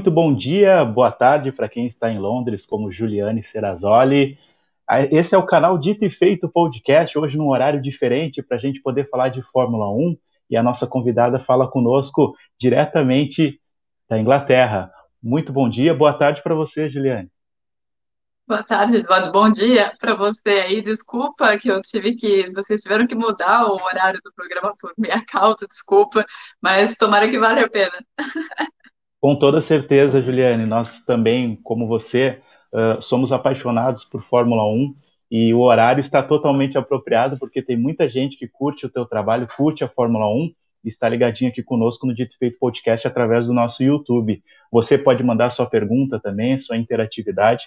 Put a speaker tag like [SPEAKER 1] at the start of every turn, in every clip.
[SPEAKER 1] Muito bom dia, boa tarde para quem está em Londres, como Juliane Serrazoli. Esse é o canal Dito e Feito Podcast, hoje num horário diferente para a gente poder falar de Fórmula 1 e a nossa convidada fala conosco diretamente da Inglaterra. Muito bom dia, boa tarde para você, Juliane.
[SPEAKER 2] Boa tarde, Eduardo. Bom dia para você aí. Desculpa que eu tive que. Vocês tiveram que mudar o horário do programa por minha causa, desculpa, mas tomara que valha a pena.
[SPEAKER 1] Com toda certeza, Juliane. Nós também, como você, uh, somos apaixonados por Fórmula 1 e o horário está totalmente apropriado porque tem muita gente que curte o teu trabalho, curte a Fórmula 1 e está ligadinho aqui conosco no Dito Feito Podcast através do nosso YouTube. Você pode mandar sua pergunta também, sua interatividade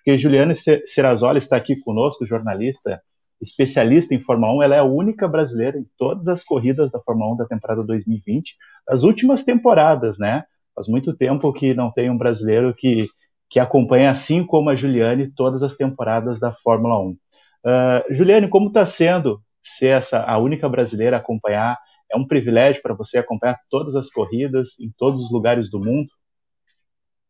[SPEAKER 1] porque Juliana Serrazoli está aqui conosco, jornalista, especialista em Fórmula 1. Ela é a única brasileira em todas as corridas da Fórmula 1 da temporada 2020, das últimas temporadas, né? Faz muito tempo que não tem um brasileiro que, que acompanha, assim como a Juliane, todas as temporadas da Fórmula 1. Uh, ah, Juliane, como está sendo ser essa, a única brasileira a acompanhar? É um privilégio para você acompanhar todas as corridas em todos os lugares do mundo?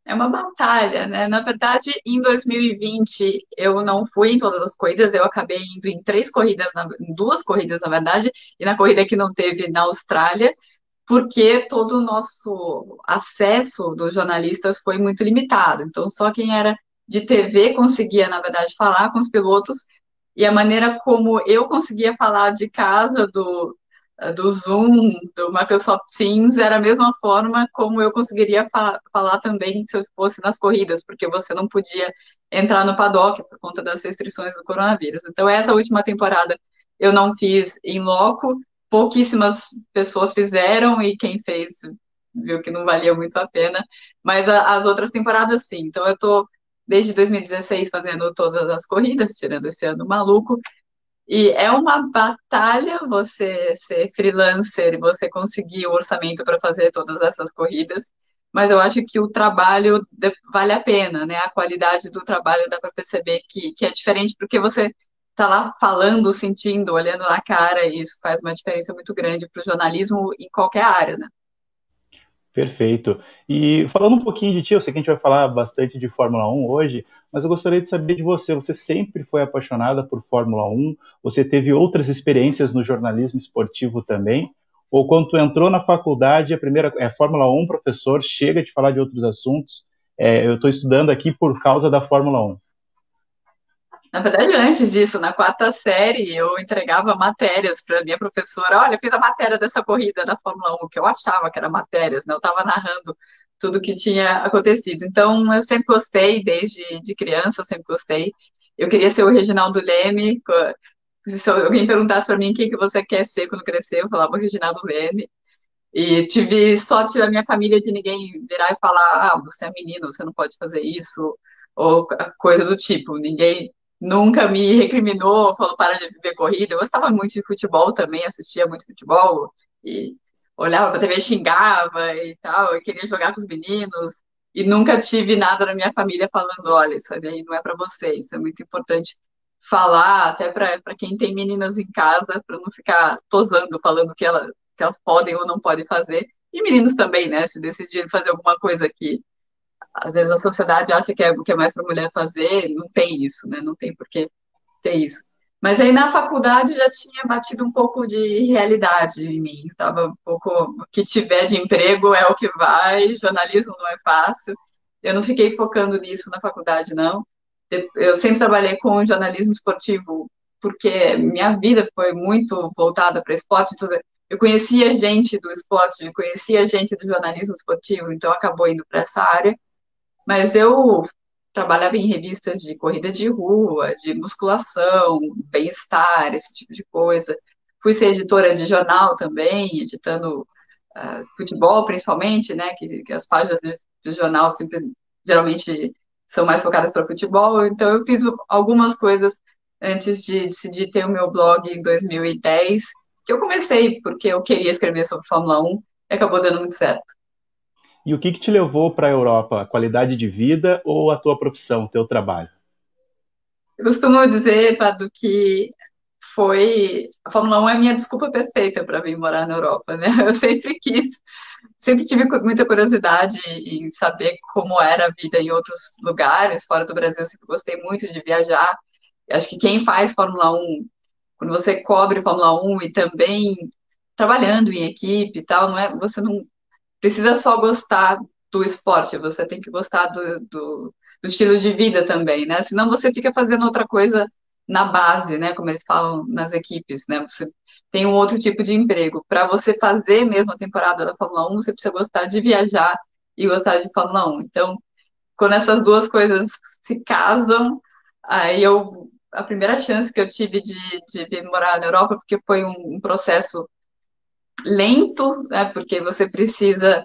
[SPEAKER 2] é uma batalha, né? Na verdade, em 2020 eu não fui em todas as corridas, eu acabei indo em três corridas, em duas corridas, na verdade, e na corrida que não teve na Austrália, porque todo o nosso acesso dos jornalistas foi muito limitado. Então, só quem era de TV conseguia, na verdade, falar com os pilotos, e a maneira como eu conseguia falar de casa do, do Zoom, do Microsoft Teams, era a mesma forma como eu conseguiria fa falar também se eu fosse nas corridas, porque você não podia entrar no paddock por conta das restrições do coronavírus. Então, essa última temporada eu não fiz em loco, pouquíssimas pessoas fizeram e quem fez viu que não valia muito a pena, mas a, as outras temporadas sim. Então, eu estou desde 2016 fazendo todas as corridas, tirando esse ano maluco, e é uma batalha você ser freelancer e você conseguir o orçamento para fazer todas essas corridas, mas eu acho que o trabalho vale a pena, né? A qualidade do trabalho dá para perceber que, que é diferente, porque você está lá falando, sentindo, olhando na cara, e isso faz uma diferença muito grande para o jornalismo em qualquer área, né?
[SPEAKER 1] Perfeito. E falando um pouquinho de ti, eu sei que a gente vai falar bastante de Fórmula 1 hoje, mas eu gostaria de saber de você. Você sempre foi apaixonada por Fórmula 1? Você teve outras experiências no jornalismo esportivo também? Ou quando entrou na faculdade, a primeira é Fórmula 1, professor, chega de falar de outros assuntos. É, eu estou estudando aqui por causa da Fórmula 1.
[SPEAKER 2] Na verdade, antes disso, na quarta série, eu entregava matérias para minha professora. Olha, fiz a matéria dessa corrida da Fórmula 1, que eu achava que era matérias, né? Eu estava narrando tudo que tinha acontecido. Então, eu sempre gostei, desde de criança, eu sempre gostei. Eu queria ser o Reginaldo Leme. Se alguém perguntasse para mim quem que você quer ser quando crescer, eu falava o Reginaldo Leme. E tive sorte da minha família de ninguém virar e falar: ah, você é menino, você não pode fazer isso, ou coisa do tipo. Ninguém nunca me recriminou, falou para de ver corrida. Eu gostava muito de futebol também, assistia muito futebol e olhava para TV, xingava e tal, eu queria jogar com os meninos. E nunca tive nada na minha família falando, olha, isso aí não é para você, isso é muito importante falar, até para quem tem meninas em casa, para não ficar tosando, falando que, ela, que elas podem ou não podem fazer. E meninos também, né? Se decidirem fazer alguma coisa que às vezes a sociedade acha que é o que é mais para mulher fazer, não tem isso, né? Não tem por que ter isso. Mas aí na faculdade já tinha batido um pouco de realidade em mim. Tava um pouco o que tiver de emprego é o que vai, jornalismo não é fácil. Eu não fiquei focando nisso na faculdade, não. Eu sempre trabalhei com jornalismo esportivo, porque minha vida foi muito voltada para esporte. Então eu conhecia gente do esporte, eu conhecia gente do jornalismo esportivo, então acabou indo para essa área. Mas eu trabalhava em revistas de corrida de rua, de musculação, bem-estar, esse tipo de coisa. Fui ser editora de jornal também, editando uh, futebol, principalmente, né? Que, que as páginas de, jornal sempre, geralmente são mais focadas para futebol. Então, eu fiz algumas coisas antes de decidir ter o meu blog em 2010, que eu comecei porque eu queria escrever sobre Fórmula 1 e acabou dando muito certo.
[SPEAKER 1] E o que, que te levou para a Europa? Qualidade de vida ou a tua profissão, o teu trabalho?
[SPEAKER 2] Eu costumo dizer, Eduardo, que foi. A Fórmula 1 é a minha desculpa perfeita para vir morar na Europa, né? Eu sempre quis sempre tive muita curiosidade em saber como era a vida em outros lugares, fora do Brasil, sempre gostei muito de viajar. Acho que quem faz Fórmula 1, quando você cobre Fórmula 1 e também trabalhando em equipe e tal, não é, você não precisa só gostar do esporte, você tem que gostar do, do, do estilo de vida também, né? Senão você fica fazendo outra coisa na base, né? Como eles falam nas equipes, né? Você tem um outro tipo de emprego. Para você fazer mesmo a temporada da Fórmula 1, você precisa gostar de viajar e gostar de Fórmula 1. Então, quando essas duas coisas se casam, aí eu a primeira chance que eu tive de, de vir morar na Europa, porque foi um, um processo lento, né? Porque você precisa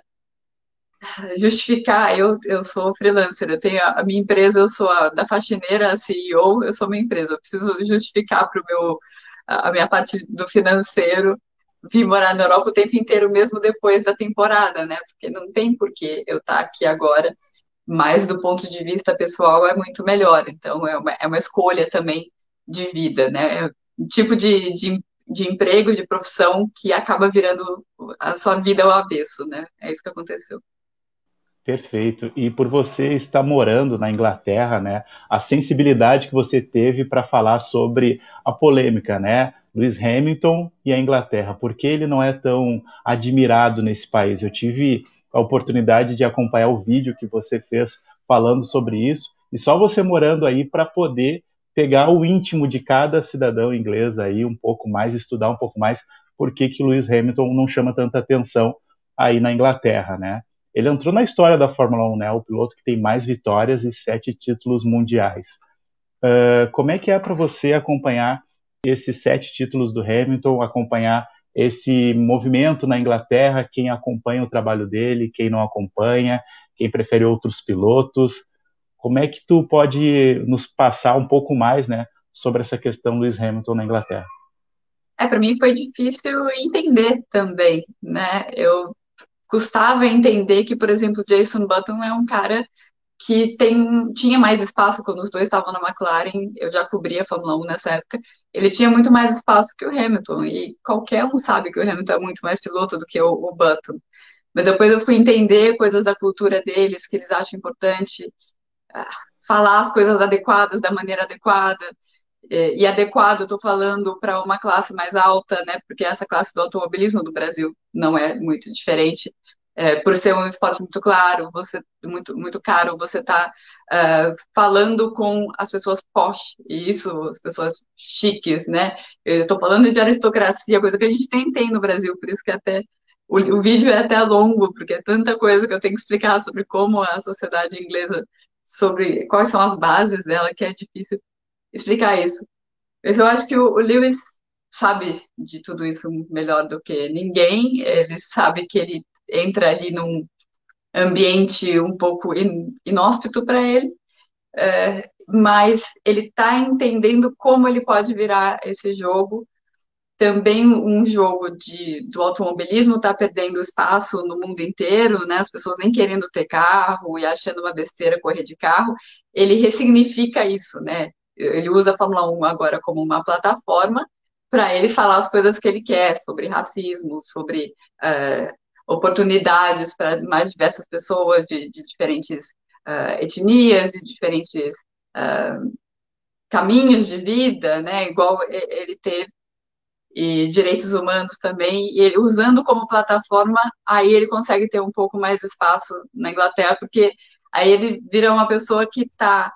[SPEAKER 2] justificar, eu, eu sou freelancer, eu tenho a, a minha empresa, eu sou a, da faxineira, a CEO, eu sou minha empresa, eu preciso justificar para o meu, a, minha parte do financeiro, vir morar na Europa o tempo inteiro, mesmo depois da temporada, né, porque não tem porquê eu estar tá aqui agora, mas do ponto de vista pessoal é muito melhor, então é uma, é uma escolha também de vida, né, é tipo de, de de emprego, de profissão, que acaba virando a sua vida ao avesso, né? É isso que aconteceu.
[SPEAKER 1] Perfeito. E por você estar morando na Inglaterra, né, a sensibilidade que você teve para falar sobre a polêmica, né, Lewis Hamilton e a Inglaterra, por que ele não é tão admirado nesse país? Eu tive a oportunidade de acompanhar o vídeo que você fez falando sobre isso, e só você morando aí para poder pegar o íntimo de cada cidadão inglês aí um pouco mais, estudar um pouco mais por que que Lewis Hamilton não chama tanta atenção aí na Inglaterra, né? Ele entrou na história da Fórmula 1, né? O piloto que tem mais vitórias e sete títulos mundiais. Uh, como é que é para você acompanhar esses sete títulos do Hamilton, acompanhar esse movimento na Inglaterra, quem acompanha o trabalho dele, quem não acompanha, quem prefere outros pilotos? Como é que tu pode nos passar um pouco mais, né, sobre essa questão Lewis Hamilton na Inglaterra?
[SPEAKER 2] É, para mim foi difícil entender também, né? Eu custava entender que, por exemplo, Jason Button é um cara que tem, tinha mais espaço quando os dois estavam na McLaren, eu já cobria a Fórmula 1 nessa época, ele tinha muito mais espaço que o Hamilton, e qualquer um sabe que o Hamilton é muito mais piloto do que o, o Button. Mas depois eu fui entender coisas da cultura deles, que eles acham importante, falar as coisas adequadas da maneira adequada, é, e adequado, estou falando para uma classe mais alta, né, porque essa classe do automobilismo do Brasil não é muito diferente, é, por ser um esporte muito claro, você muito muito caro, você está uh, falando com as pessoas posh, e isso, as pessoas chiques, né? Eu estou falando de aristocracia, coisa que a gente tem, tem no Brasil, por isso que até o, o vídeo é até longo, porque é tanta coisa que eu tenho que explicar sobre como a sociedade inglesa, sobre quais são as bases dela, que é difícil explicar isso. Mas eu acho que o, Lewis sabe de tudo isso melhor do que ninguém. Ele sabe que ele entra ali num ambiente um pouco inóspito para ele, é, mas ele está entendendo como ele pode virar esse jogo. Também um jogo de, do automobilismo está perdendo espaço no mundo inteiro, né? As pessoas nem querendo ter carro e achando uma besteira correr de carro. Ele ressignifica isso, né? ele usa a Fórmula 1 agora como uma plataforma para ele falar as coisas que ele quer sobre racismo, sobre uh, oportunidades para mais diversas pessoas de, de diferentes uh, etnias, de diferentes uh, caminhos de vida, né, igual ele teve, e direitos humanos também, e ele usando como plataforma, aí ele consegue ter um pouco mais espaço na Inglaterra, porque aí ele vira uma pessoa que está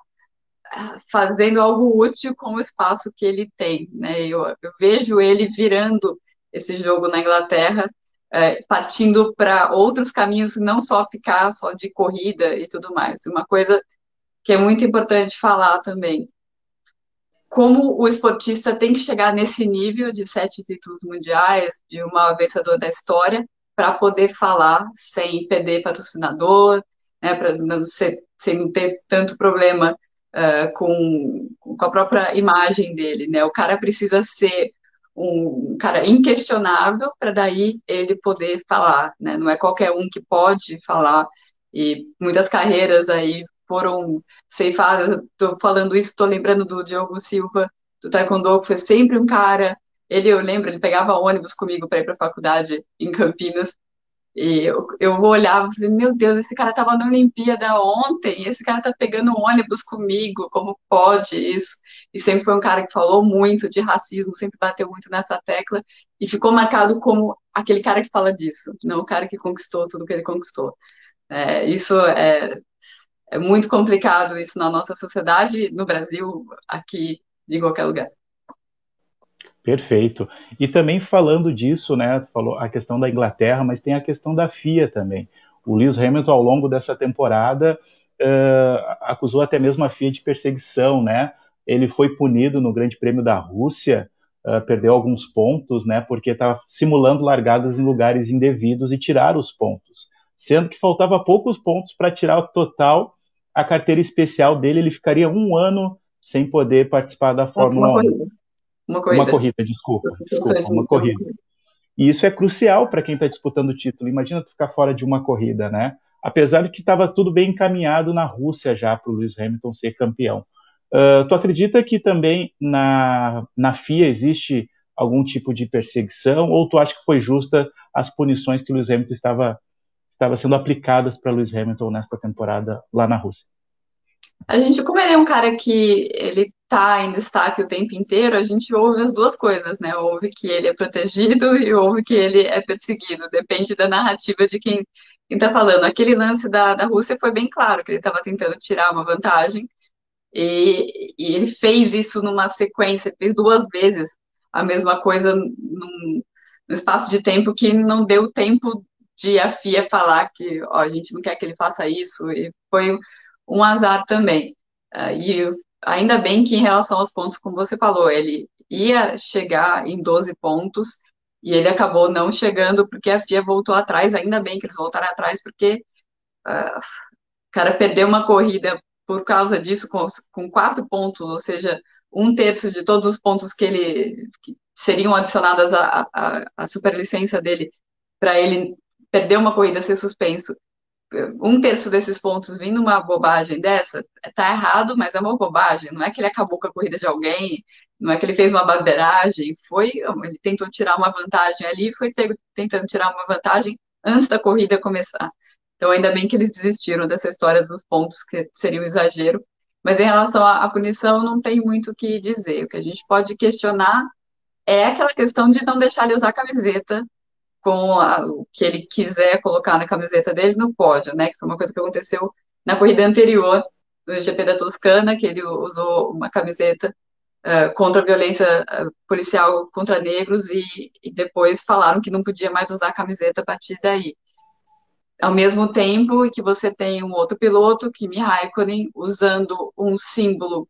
[SPEAKER 2] fazendo algo útil com o espaço que ele tem. Né? Eu, eu vejo ele virando esse jogo na Inglaterra, é, partindo para outros caminhos, não só ficar só de corrida e tudo mais. Uma coisa que é muito importante falar também. Como o esportista tem que chegar nesse nível de sete títulos mundiais, de uma vencedora da história, para poder falar sem perder patrocinador, né, para não, ser, sem não ter tanto problema uh, com, com a própria imagem dele, né? O cara precisa ser um cara inquestionável para daí ele poder falar, né? Não é qualquer um que pode falar e muitas carreiras aí foram ceifadas. Estou falando isso, estou lembrando do Diogo Silva do Taekwondo, que foi sempre um cara. Ele, eu lembro, ele pegava ônibus comigo para ir para a faculdade em Campinas E eu, eu vou olhar e falei, meu Deus, esse cara estava na Olimpíada ontem, esse cara está pegando ônibus comigo, como pode isso? E sempre foi um cara que falou muito de racismo, sempre bateu muito nessa tecla, e ficou marcado como aquele cara que fala disso, não o cara que conquistou tudo que ele conquistou. É, isso é, é muito complicado, isso na nossa sociedade, no Brasil, aqui, em qualquer lugar.
[SPEAKER 1] Perfeito. E também falando disso, né, falou a questão da Inglaterra, mas tem a questão da FIA também. O Lewis Hamilton, ao longo dessa temporada, uh, acusou até mesmo a FIA de perseguição, né? Ele foi punido no Grande Prêmio da Rússia, uh, perdeu alguns pontos, né, porque estava simulando largadas em lugares indevidos e tirar os pontos. Sendo que faltava poucos pontos para tirar o total, a carteira especial dele, ele ficaria um ano sem poder participar da Fórmula 1. Uma corrida. Uma corrida, desculpa. Desculpa, uma corrida. E isso é crucial para quem está disputando o título. Imagina tu ficar fora de uma corrida, né? Apesar de que estava tudo bem encaminhado na Rússia já para o Lewis Hamilton ser campeão. Uh, tu acredita que também na, na FIA existe algum tipo de perseguição ou tu acha que foi justa as punições que o Lewis Hamilton estava, estava sendo aplicadas para Lewis Hamilton nesta temporada lá na Rússia?
[SPEAKER 2] A gente, como ele é um cara que ele tá em destaque o tempo inteiro, a gente ouve as duas coisas, né? Ouve que ele é protegido e ouve que ele é perseguido. Depende da narrativa de quem, está falando. Aquele lance da, da Rússia foi bem claro, que ele estava tentando tirar uma vantagem e, e, ele fez isso numa sequência, fez duas vezes a mesma coisa num, num espaço de tempo que não deu tempo de a FIA falar que ó, a gente não quer que ele faça isso, e foi um azar também. Uh, e ainda bem que em relação aos pontos, como você falou, ele ia chegar em 12 pontos e ele acabou não chegando porque a FIA voltou atrás, ainda bem que eles voltaram atrás, porque uh, o cara perdeu uma corrida por causa disso com, com quatro pontos, ou seja, um terço de todos os pontos que ele que seriam adicionados à, à, à superlicença dele para ele perder uma corrida ser suspenso um terço desses pontos vindo uma bobagem dessa, tá errado, mas é uma bobagem. Não é que ele acabou com a corrida de alguém, não é que ele fez uma barbeiragem, foi, ele tentou tirar uma vantagem ali, foi tentando tirar uma vantagem antes da corrida começar. Então, ainda bem que eles desistiram dessa história dos pontos, que seria um exagero. Mas em relação à, punição, não tem muito o que dizer. O que a gente pode questionar é aquela questão de não deixar ele usar camiseta com a, o que ele quiser colocar na camiseta dele no pódio, né? Que foi uma coisa que aconteceu na corrida anterior do GP da Toscana, que ele usou uma camiseta uh, contra a violência uh, policial contra negros e, e, depois falaram que não podia mais usar a camiseta a partir daí. Ao mesmo tempo que você tem um outro piloto, Kimi Raikkonen, usando um símbolo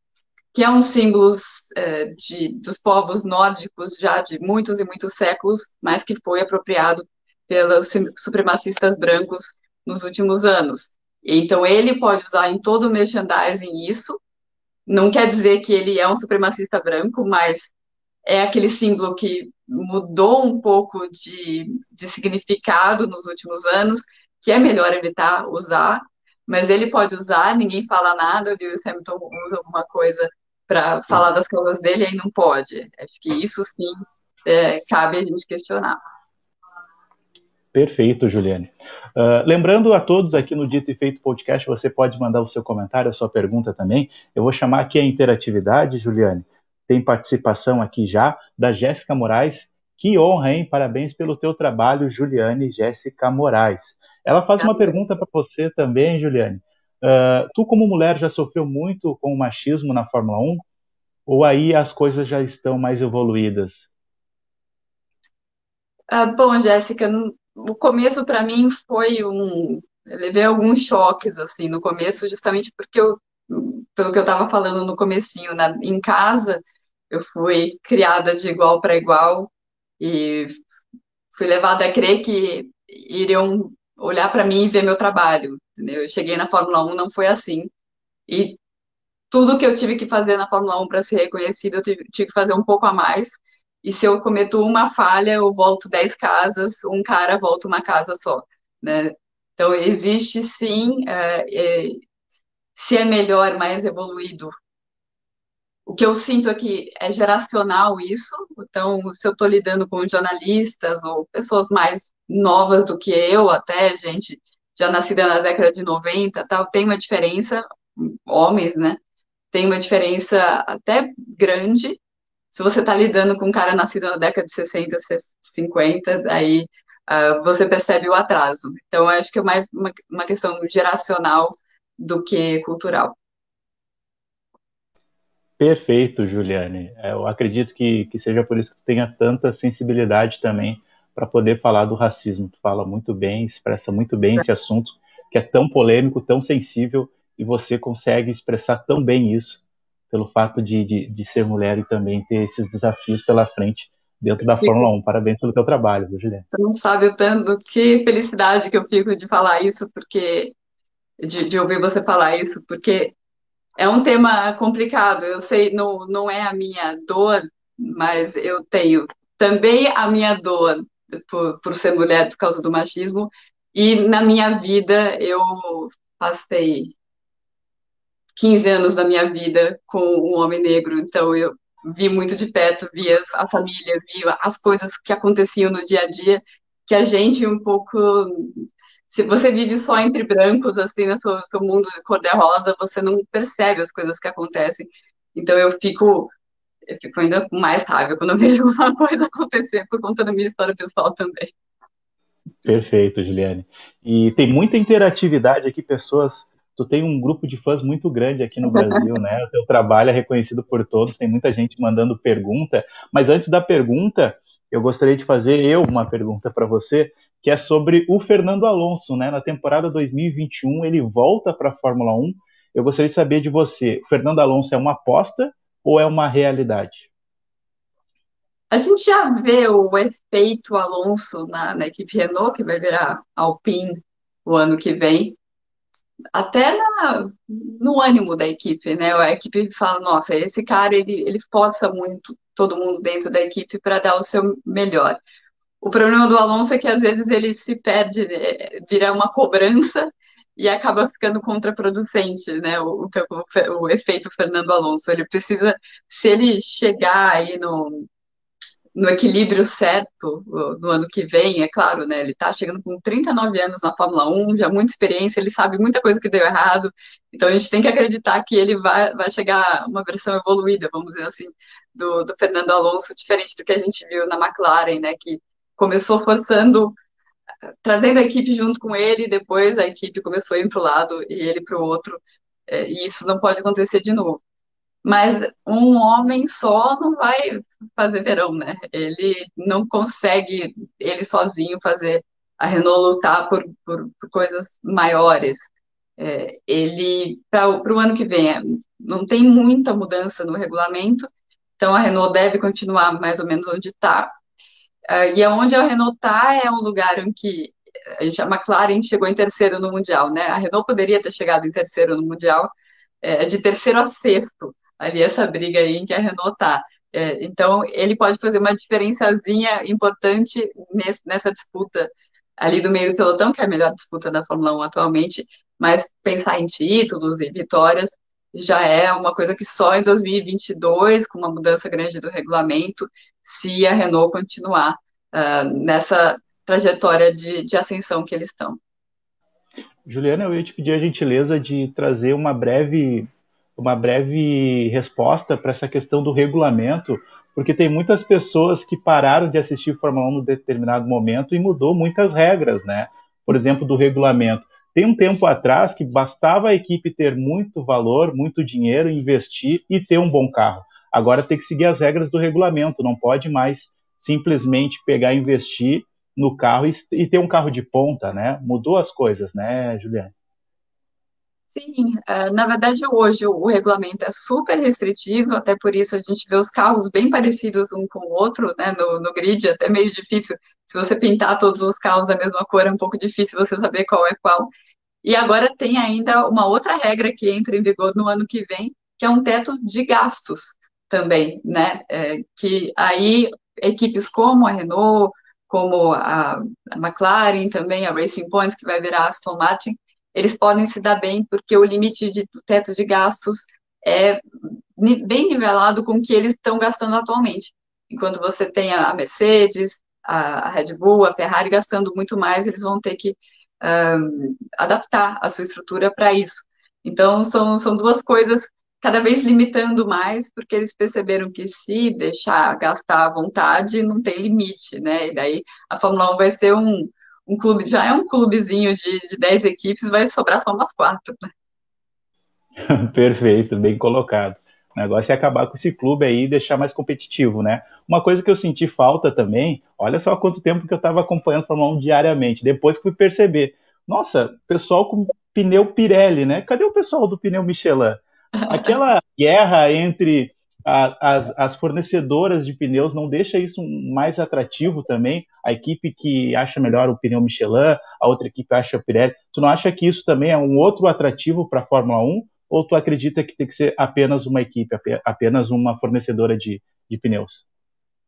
[SPEAKER 2] que é um símbolo é, de, dos povos nórdicos já de muitos e muitos séculos, mas que foi apropriado pelos supremacistas brancos nos últimos anos. Então, ele pode usar em todo o merchandising isso, não quer dizer que ele é um supremacista branco, mas é aquele símbolo que mudou um pouco de, de significado nos últimos anos, que é melhor evitar usar, mas ele pode usar, ninguém fala nada, o Lewis Hamilton usa alguma coisa para falar das causas dele, aí não pode. Acho que isso sim é, cabe a gente questionar.
[SPEAKER 1] Perfeito, Juliane. Uh, lembrando a todos aqui no Dito e Feito Podcast, você pode mandar o seu comentário, a sua pergunta também. Eu vou chamar aqui a interatividade, Juliane. Tem participação aqui já da Jéssica Moraes. Que honra, hein? Parabéns pelo teu trabalho, Juliane Jéssica Moraes. Ela faz uma pergunta para você também, Juliane. Uh, tu, como mulher, já sofreu muito com o machismo na Fórmula 1? Ou aí as coisas já estão mais evoluídas?
[SPEAKER 2] Uh, bom, Jéssica, o começo para mim foi um. Eu levei alguns choques, assim, no começo, justamente porque eu, pelo que eu estava falando no comecinho, na, em casa, eu fui criada de igual para igual e fui levada a crer que iriam olhar para mim e ver meu trabalho. Entendeu? Eu cheguei na Fórmula 1, não foi assim. E tudo que eu tive que fazer na Fórmula 1 para ser reconhecido, eu tive, tive, que fazer um pouco a mais. E se eu cometo uma falha, eu volto 10 casas, um cara volta uma casa só. Né? Então, existe sim, é, é, se é melhor, mais evoluído o que eu sinto aqui é geracional isso, então, se eu estou lidando com jornalistas ou pessoas mais novas do que eu, até gente já nascida na década de 90, tal, tem uma diferença, homens, né? Tem uma diferença até grande. Se você está lidando com um cara nascido na década de 60, 50, aí uh, você percebe o atraso. Então, acho que é mais uma, uma questão geracional do que cultural.
[SPEAKER 1] Perfeito, Juliane. É, eu acredito que, que seja por isso que tenha tanta sensibilidade também para poder falar do racismo. Tu fala muito bem, expressa muito bem esse assunto que é tão polêmico, tão sensível, e você consegue expressar tão bem isso pelo fato de, de, de ser mulher e também ter esses desafios pela frente dentro da Fórmula 1. Parabéns pelo teu trabalho, viu, Juliane?
[SPEAKER 2] Você não sabe o tanto, que felicidade que eu fico de falar isso, porque de, de ouvir você falar isso, porque é um tema complicado. Eu sei, não, não é a minha dor, mas eu tenho também a minha dor por, por ser mulher por causa do machismo. E na minha vida, eu passei 15 anos da minha vida com um homem negro, então eu vi muito de perto, via a família, via as coisas que aconteciam no dia a dia, que a gente um pouco se você vive só entre brancos, assim, no seu, seu mundo cor-de-rosa, você não percebe as coisas que acontecem. Então eu fico, eu fico ainda mais raiva quando eu vejo uma coisa acontecer por conta da minha história pessoal também.
[SPEAKER 1] Perfeito, Juliane. E tem muita interatividade aqui, pessoas. Tu tem um grupo de fãs muito grande aqui no Brasil, né? O teu trabalho é reconhecido por todos, tem muita gente mandando pergunta. Mas antes da pergunta, eu gostaria de fazer eu uma pergunta para você que é sobre o Fernando Alonso, né? Na temporada 2021 ele volta para a Fórmula 1. Eu gostaria de saber de você, o Fernando Alonso é uma aposta ou é uma realidade?
[SPEAKER 2] A gente já vê o efeito Alonso na, na equipe Renault, que vai virar Alpine o ano que vem, até na, no ânimo da equipe, né? A equipe fala, nossa, esse cara, ele, ele força muito todo mundo dentro da equipe para dar o seu melhor. O problema do Alonso é que às vezes ele se perde, né, vira uma cobrança e acaba ficando contraproducente, né? O, o, o, efeito Fernando Alonso. Ele precisa, se ele chegar aí no, no equilíbrio certo no ano que vem, é claro, né? Ele está chegando com 39 anos na Fórmula 1, já muita experiência, ele sabe muita coisa que deu errado, então a gente tem que acreditar que ele vai, vai chegar uma versão evoluída, vamos dizer assim, do, do Fernando Alonso, diferente do que a gente viu na McLaren, né? Que começou forçando, trazendo a equipe junto com ele, depois a equipe começou a ir para o lado e ele para o outro, é, e isso não pode acontecer de novo. Mas um homem só não vai fazer verão, né? Ele não consegue, ele sozinho, fazer a Renault lutar por, por, por coisas maiores. É, ele, para o ano que vem, é, não tem muita mudança no regulamento, então a Renault deve continuar mais ou menos onde está, Uh, e aonde a Renault está é um lugar em que a, gente, a McLaren chegou em terceiro no Mundial, né? A Renault poderia ter chegado em terceiro no Mundial, é, de terceiro a sexto, ali essa briga aí em que a Renault está. É, então, ele pode fazer uma diferençazinha importante nesse, nessa disputa ali do meio do pelotão, que é a melhor disputa da Fórmula 1 atualmente, mas pensar em títulos e vitórias já é uma coisa que só em 2022, com uma mudança grande do regulamento, se a Renault continuar uh, nessa trajetória de, de ascensão que eles estão.
[SPEAKER 1] Juliana, eu ia te pedir a gentileza de trazer uma breve, uma breve resposta para essa questão do regulamento, porque tem muitas pessoas que pararam de assistir Fórmula 1 em determinado momento e mudou muitas regras, né? Por exemplo, do regulamento. Tem um tempo atrás que bastava a equipe ter muito valor, muito dinheiro, investir e ter um bom carro. Agora tem que seguir as regras do regulamento, não pode mais simplesmente pegar e investir no carro e, ter um carro de ponta, né? Mudou as coisas, né, Juliane?
[SPEAKER 2] Sim, é, na verdade hoje o regulamento é super restritivo, até por isso a gente vê os carros bem parecidos um com o outro, né, no, no grid, até meio difícil, se você pintar todos os carros da mesma cor, é um pouco difícil você saber qual é qual. E agora tem ainda uma outra regra que entra em vigor no ano que vem, que é um teto de gastos também, né, é, que aí equipes como a Renault, como a, a McLaren também, a Racing Points, que vai virar Aston Martin, eles podem se dar bem porque o limite de teto de gastos é bem nivelado com o que eles estão gastando atualmente. Enquanto você tem a Mercedes, a Red Bull, a Ferrari gastando muito mais, eles vão ter que um, adaptar a sua estrutura para isso. Então, são, são duas coisas cada vez limitando mais, porque eles perceberam que se deixar gastar à vontade, não tem limite, né? E daí a Fórmula 1 vai ser um, um clube, já é um clubezinho de, de 10 equipes, vai sobrar só umas quatro, né?
[SPEAKER 1] Perfeito, bem colocado. O negócio é acabar com esse clube aí e deixar mais competitivo, né? Uma coisa que eu senti falta também, olha só quanto tempo que eu estava acompanhando a Fórmula 1 diariamente, depois que fui perceber. Nossa, pessoal com pneu Pirelli, né? Cadê o pessoal do pneu Michelin? Aquela guerra entre as, as, as, fornecedoras de pneus não deixa isso mais atrativo também? A equipe que acha melhor o pneu Michelin, a outra equipe acha o Pirelli. Tu não acha que isso também é um outro atrativo para a Fórmula 1? Ou tu acredita que tem que ser apenas uma equipe, apenas uma fornecedora de, de pneus?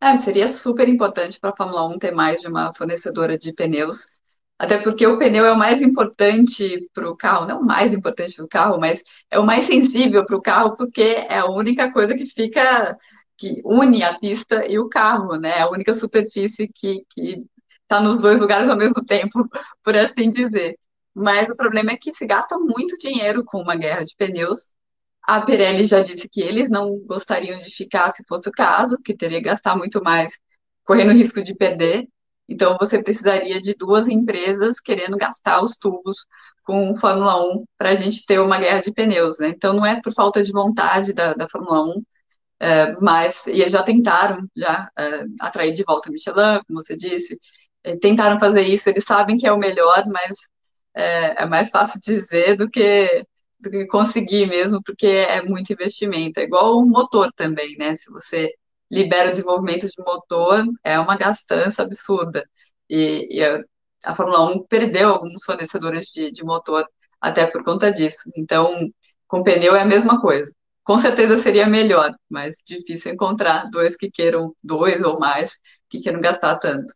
[SPEAKER 2] É, seria super importante para a Fórmula 1 ter mais de uma fornecedora de pneus até porque o pneu é o mais importante para o carro, não o mais importante para o carro, mas é o mais sensível para o carro, porque é a única coisa que fica, que une a pista e o carro, né? É a única superfície que está nos dois lugares ao mesmo tempo, por assim dizer. Mas o problema é que se gasta muito dinheiro com uma guerra de pneus. A Pirelli já disse que eles não gostariam de ficar se fosse o caso, que teria que gastar muito mais, correndo risco de perder. Então, você precisaria de duas empresas querendo gastar os tubos com Fórmula 1 para a gente ter uma guerra de pneus. Né? Então, não é por falta de vontade da, da Fórmula 1, é, mas e eles já tentaram já é, atrair de volta Michelin, como você disse, é, tentaram fazer isso. Eles sabem que é o melhor, mas é, é mais fácil dizer do que do que conseguir mesmo, porque é muito investimento. É igual o motor também, né? Se você libera o desenvolvimento de motor, é uma gastança absurda. E, e a, a, Fórmula 1 perdeu alguns fornecedores de, de motor até por conta disso. Então, com pneu é a mesma coisa. Com certeza seria melhor, mas difícil encontrar dois que queiram, dois ou mais, que queiram gastar tanto.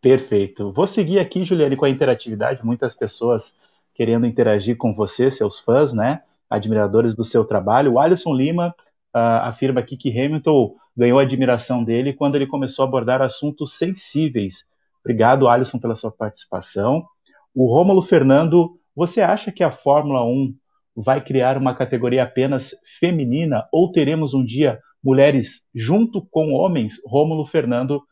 [SPEAKER 1] Perfeito. Vou seguir aqui, Juliane, com a interatividade. Muitas pessoas querendo interagir com você, seus fãs, né? Admiradores do seu trabalho. O Alisson Lima afirma aqui que Hamilton ganhou a admiração dele quando ele começou a abordar assuntos sensíveis. Obrigado, Alisson, pela sua participação. O Rômulo Fernando, você acha que a Fórmula 1 vai criar uma categoria apenas feminina ou teremos um dia mulheres junto com homens? Rômulo Fernando,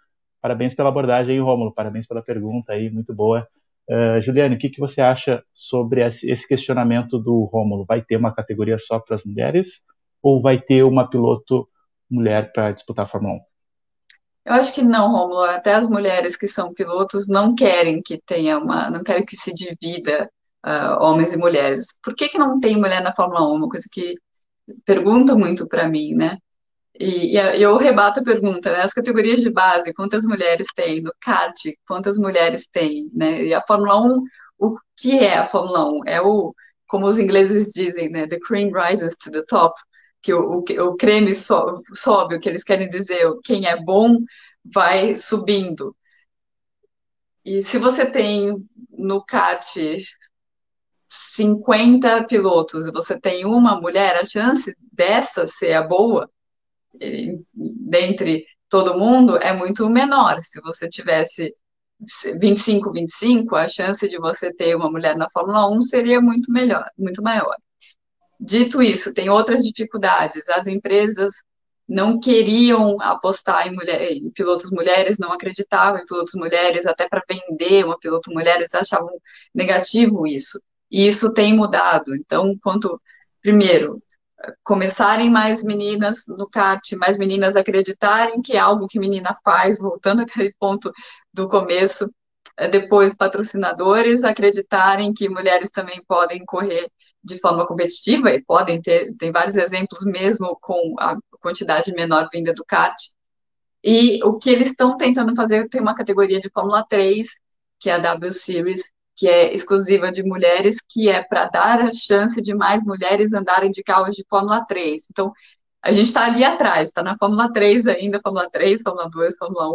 [SPEAKER 1] parabéns pela abordagem Rômulo, parabéns pela pergunta aí, muito boa. Uh, Juliane, o que, que você acha sobre esse questionamento do Rômulo? Vai ter uma categoria só para as mulheres ou vai ter uma piloto mulher para disputar a Fórmula 1?
[SPEAKER 2] Eu acho que não, Romulo. Até as mulheres que são pilotos não querem que tenha uma, não querem que se divida uh, homens e mulheres. Por que, que não tem mulher na Fórmula 1? Uma coisa que pergunta muito para mim, né? E, e, eu rebato a pergunta, né? As categorias de base, quantas mulheres tem? No kart, quantas mulheres tem? Né? E a Fórmula 1, o que é a Fórmula 1? É o, como os ingleses dizem, né? The cream rises to the top que o, o, o creme sobe, o que eles querem dizer, quem é bom vai subindo. E se você tem no CAT 50 pilotos e você tem uma mulher, a chance dessa ser a boa, dentre todo mundo, é muito menor. Se você tivesse 25, 25, a chance de você ter uma mulher na Fórmula 1 seria muito melhor, muito maior. Dito isso, tem outras dificuldades. As empresas não queriam apostar em, mulher, em pilotos mulheres, não acreditavam em pilotos mulheres, até para vender uma piloto mulher, eles achavam negativo isso. E isso tem mudado. Então, quanto, primeiro, começarem mais meninas no kart, mais meninas acreditarem que é algo que menina faz, voltando àquele ponto do começo, depois patrocinadores acreditarem que mulheres também podem correr de forma competitiva e podem ter, tem vários exemplos mesmo com a quantidade menor vinda do kart. E o que eles estão tentando fazer, tem uma categoria de Fórmula 3, que é a W Series, que é exclusiva de mulheres, que é para dar a chance de mais mulheres andarem de carros de Fórmula 3. Então, a gente está ali atrás, está na Fórmula 3 ainda, Fórmula 3, Fórmula 2, Fórmula 1,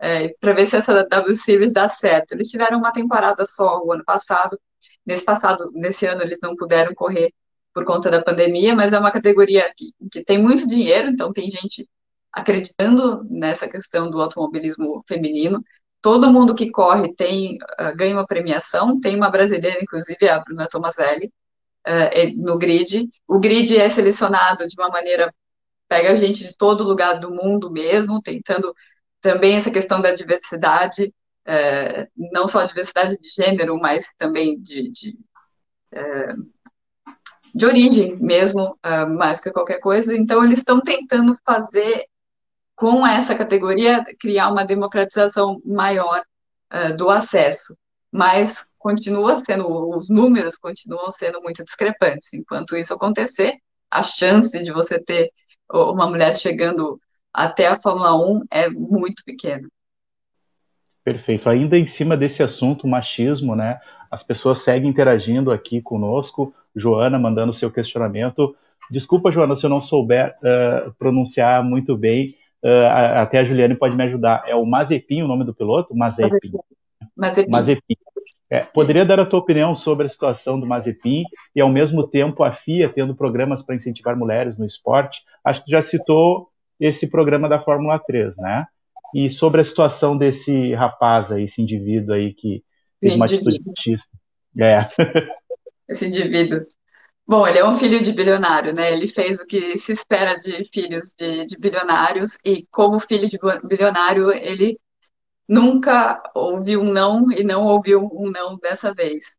[SPEAKER 2] é, para ver se essa W Series dá certo. Eles tiveram uma temporada só o ano passado. Nesse passado, nesse ano, eles não puderam correr por conta da pandemia, mas é uma categoria que, que tem muito dinheiro, então tem gente acreditando nessa questão do automobilismo feminino. Todo mundo que corre tem uh, ganha uma premiação. Tem uma brasileira, inclusive a Bruna Tomazelli, uh, no grid. O grid é selecionado de uma maneira pega gente de todo lugar do mundo mesmo, tentando também essa questão da diversidade, uh, não só a diversidade de gênero, mas também de, de de origem mesmo, uh, mais que qualquer coisa. Então, eles estão tentando fazer, com essa categoria, criar uma democratização maior uh, do acesso. Mas continua sendo, os números continuam sendo muito discrepantes. Enquanto isso acontecer, a chance de você ter uma mulher chegando até a Fórmula 1 é muito pequena.
[SPEAKER 1] Perfeito. Ainda em cima desse assunto, machismo, né? As pessoas seguem interagindo aqui conosco. Joana mandando seu questionamento. Desculpa, Joana, se eu não souber uh, pronunciar muito bem. Uh, até a Juliane pode me ajudar. É o Mazepin o nome do piloto? Mazepin. Mazepin. Mazepin. É, poderia dar a tua opinião sobre a situação do Mazepin e, ao mesmo tempo, a FIA tendo programas para incentivar mulheres no esporte? Acho que já citou esse programa da Fórmula 3, né? E sobre a situação desse rapaz aí, esse indivíduo aí que fez uma atitude machista. É.
[SPEAKER 2] esse indivíduo. Bom, ele é um filho de bilionário, né? Ele fez o que se espera de filhos de, de bilionários, e como filho de bilionário, ele nunca ouviu um não e não ouviu um não dessa vez.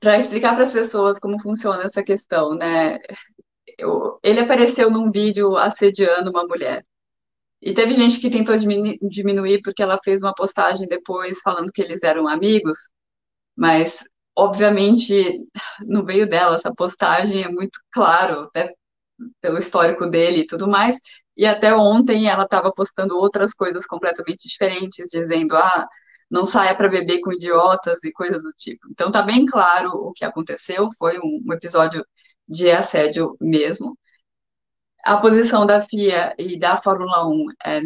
[SPEAKER 2] Para explicar para as pessoas como funciona essa questão, né? Eu, ele apareceu num vídeo assediando uma mulher. E teve gente que tentou diminuir porque ela fez uma postagem depois falando que eles eram amigos, mas obviamente, no meio dela, essa postagem é muito claro, até pelo histórico dele e tudo mais. E até ontem ela estava postando outras coisas completamente diferentes, dizendo, ah, não saia para beber com idiotas e coisas do tipo. Então tá bem claro o que aconteceu, foi um, um episódio de assédio mesmo. A posição da FIA e da Fórmula 1 é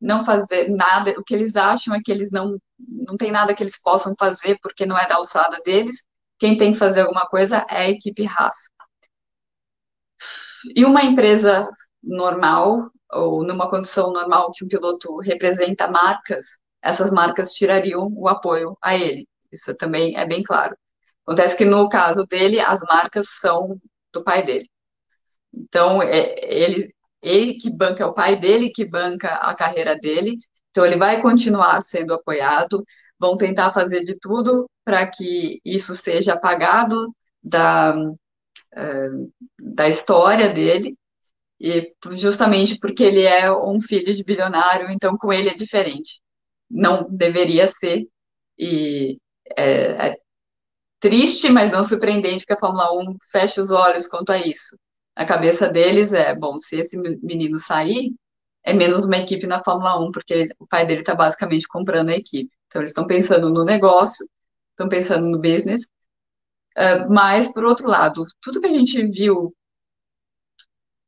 [SPEAKER 2] não fazer nada, o que eles acham é que eles não não tem nada que eles possam fazer porque não é da alçada deles. Quem tem que fazer alguma coisa é a equipe Haas. E uma empresa normal, ou numa condição normal que um piloto representa marcas, essas marcas tirariam o apoio a ele. Isso também é bem claro. Acontece que no caso dele, as marcas são do pai dele. Então, é, ele, ele que banca, é o pai dele que banca a carreira dele, então, ele vai continuar sendo apoiado, vão tentar fazer de tudo para que isso seja apagado da, uh, da história dele, e justamente porque ele é um filho de bilionário, então com ele é diferente. Não deveria ser, e é triste, mas não surpreendente que a Fórmula 1 feche os olhos quanto a isso. Na cabeça deles é, bom, se esse menino sair, é menos uma equipe na Fórmula 1, porque o pai dele está basicamente comprando a equipe. Então, eles estão pensando no negócio, estão pensando no business. Uh, mas, por outro lado, tudo que a gente viu,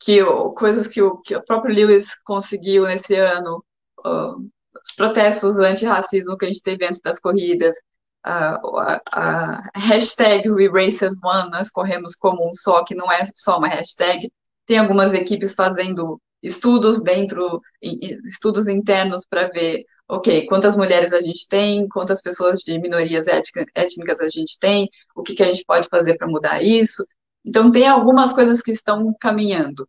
[SPEAKER 2] que coisas que o, que o próprio Lewis conseguiu nesse ano, uh, os protestos anti-racismo que a gente teve antes das corridas, a, a, hashtag We Races One, nós corremos como um só, que não é só uma hashtag, tem algumas equipes fazendo estudos dentro, estudos internos para ver, ok, quantas mulheres a gente tem, quantas pessoas de minorias étnicas a gente tem, o que, que a gente pode fazer para mudar isso. Então, tem algumas coisas que estão caminhando.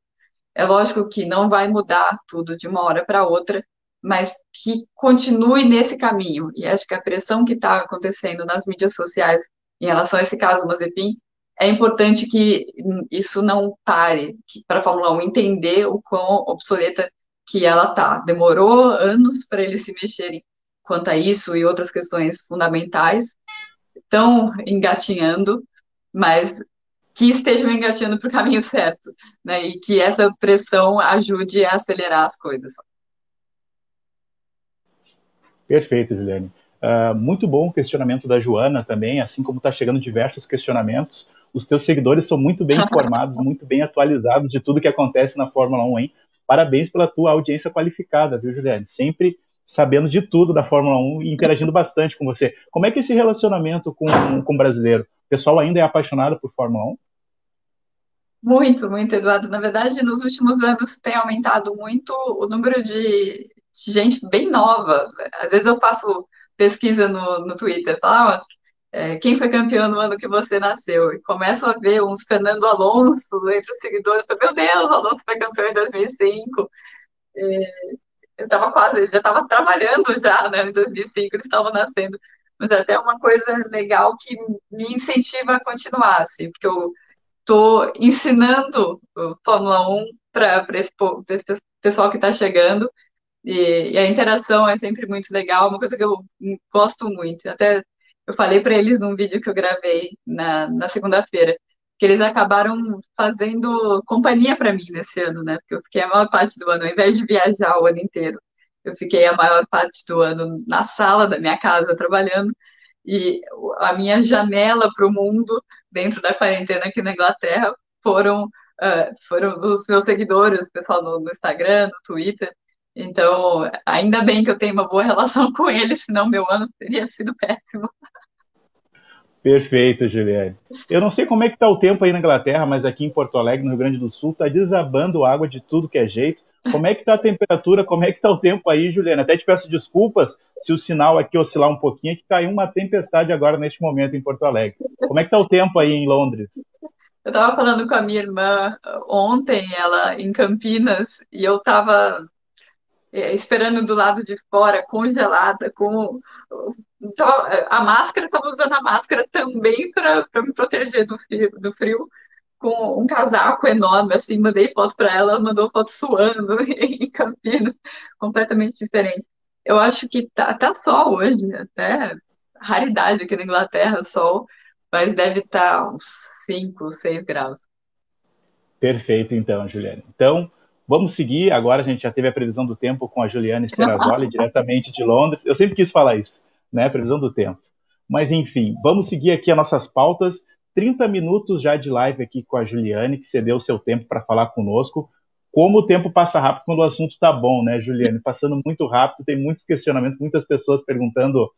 [SPEAKER 2] É lógico que não vai mudar tudo de uma hora para outra, mas que continue nesse caminho. E acho que a pressão que está acontecendo nas mídias sociais em relação a esse caso Mazepin é importante que isso não pare, para a Fórmula 1 entender o quão obsoleta que ela tá. Demorou anos para eles se mexerem quanto a isso e outras questões fundamentais. Estão engatinhando, mas que estejam engatinhando para o caminho certo, né? E que essa pressão ajude a acelerar as coisas.
[SPEAKER 1] Perfeito, Juliane. Uh, muito bom o questionamento da Joana também, assim como está chegando diversos questionamentos os teus seguidores são muito bem informados, muito bem atualizados de tudo que acontece na Fórmula 1, hein? Parabéns pela tua audiência qualificada, viu, Juliane? Sempre sabendo de tudo da Fórmula 1 e interagindo bastante com você. Como é que é esse relacionamento com, com o brasileiro? O pessoal ainda é apaixonado por Fórmula 1?
[SPEAKER 2] Muito, muito, Eduardo. Na verdade, nos últimos anos tem aumentado muito o número de gente bem nova. Às vezes eu faço pesquisa no, no Twitter, falo, ah, é, quem foi campeão no ano que você nasceu? E começo a ver uns Fernando Alonso entre os seguidores. Meu Deus, Alonso foi campeão em 2005. E eu estava quase, já estava trabalhando já, né, em 2005, eles estavam nascendo. Mas é até uma coisa legal que me incentiva a continuar, assim, porque eu estou ensinando Fórmula 1 para esse, esse, pessoal que está chegando, e, e, a interação é sempre muito legal, uma coisa que eu gosto muito. Até eu falei para eles num vídeo que eu gravei na, na segunda-feira, que eles acabaram fazendo companhia para mim nesse ano, né? Porque eu fiquei a maior parte do ano, ao invés de viajar o ano inteiro, eu fiquei a maior parte do ano na sala da minha casa trabalhando e a minha janela para o mundo dentro da quarentena aqui na Inglaterra foram uh, foram os meus seguidores, o pessoal no, no, Instagram, no Twitter. Então, ainda bem que eu tenho uma boa relação com eles, senão meu ano teria sido péssimo.
[SPEAKER 1] Perfeito, Juliane. Eu não sei como é que está o tempo aí na Inglaterra, mas aqui em Porto Alegre, no Rio Grande do Sul, está desabando água de tudo que é jeito. Como é que está a temperatura? Como é que está o tempo aí, Juliana? Até te peço desculpas se o sinal aqui oscilar um pouquinho, é que caiu uma tempestade agora neste momento em Porto Alegre. Como é que está o tempo aí em Londres?
[SPEAKER 2] Eu estava falando com a minha irmã ontem, ela em Campinas, e eu estava é, esperando do lado de fora, congelada, com a máscara, estava usando a máscara também para me proteger do frio, do frio com um casaco enorme, assim, mandei foto para ela, ela mandou foto suando em Campinas, completamente diferente. Eu acho que tá, tá sol hoje, até raridade aqui na Inglaterra, sol, mas deve estar tá uns 5, 6 graus.
[SPEAKER 1] Perfeito, então, Juliane. Então, vamos seguir. Agora a gente já teve a previsão do tempo com a Juliane Serrazoli, diretamente de Londres. Eu sempre quis falar isso, né? Previsão do tempo. Mas, enfim, vamos seguir aqui as nossas pautas. 30 minutos já de live aqui com a Juliane, que cedeu o seu tempo para falar conosco. Como o tempo passa rápido quando o assunto está bom, né, Juliane? Passando muito rápido, tem muitos questionamentos, muitas pessoas perguntando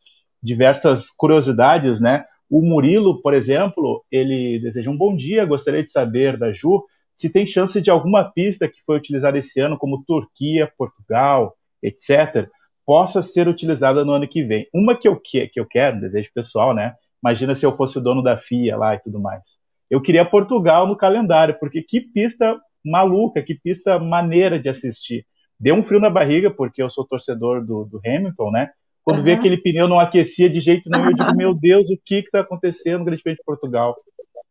[SPEAKER 1] diversas curiosidades, né? O Murilo, por exemplo, ele deseja um bom dia, gostaria de saber da Ju se tem chance de alguma pista que foi utilizada esse ano, como Turquia, Portugal, etc., possa ser utilizada no ano que vem. Uma que eu, que, que eu quero, desejo pessoal, né? Imagina se eu fosse o dono da FIA lá e tudo mais. Eu queria Portugal no calendário, porque que pista maluca, que pista maneira de assistir. Deu um frio na barriga, porque eu sou torcedor do, do Hamilton, né? Quando uhum. vê aquele pneu não aquecia de jeito nenhum, eu digo, meu Deus, o que está acontecendo no Grande Prêmio de Portugal?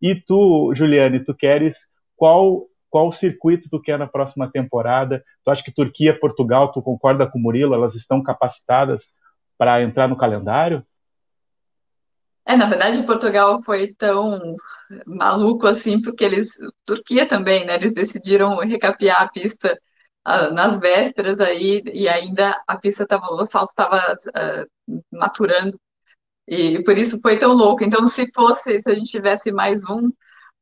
[SPEAKER 1] E tu, Juliane, tu queres qual qual circuito tu quer na próxima temporada? Tu acha que Turquia, Portugal, tu concorda com o Murilo, elas estão capacitadas para entrar no calendário?
[SPEAKER 2] É, na verdade, Portugal foi tão maluco assim, porque eles, Turquia também, né? Eles decidiram recapear a pista uh, nas vésperas aí, e ainda a pista estava, o salto estava uh, maturando, e por isso foi tão louco. Então, se fosse, se a gente tivesse mais um,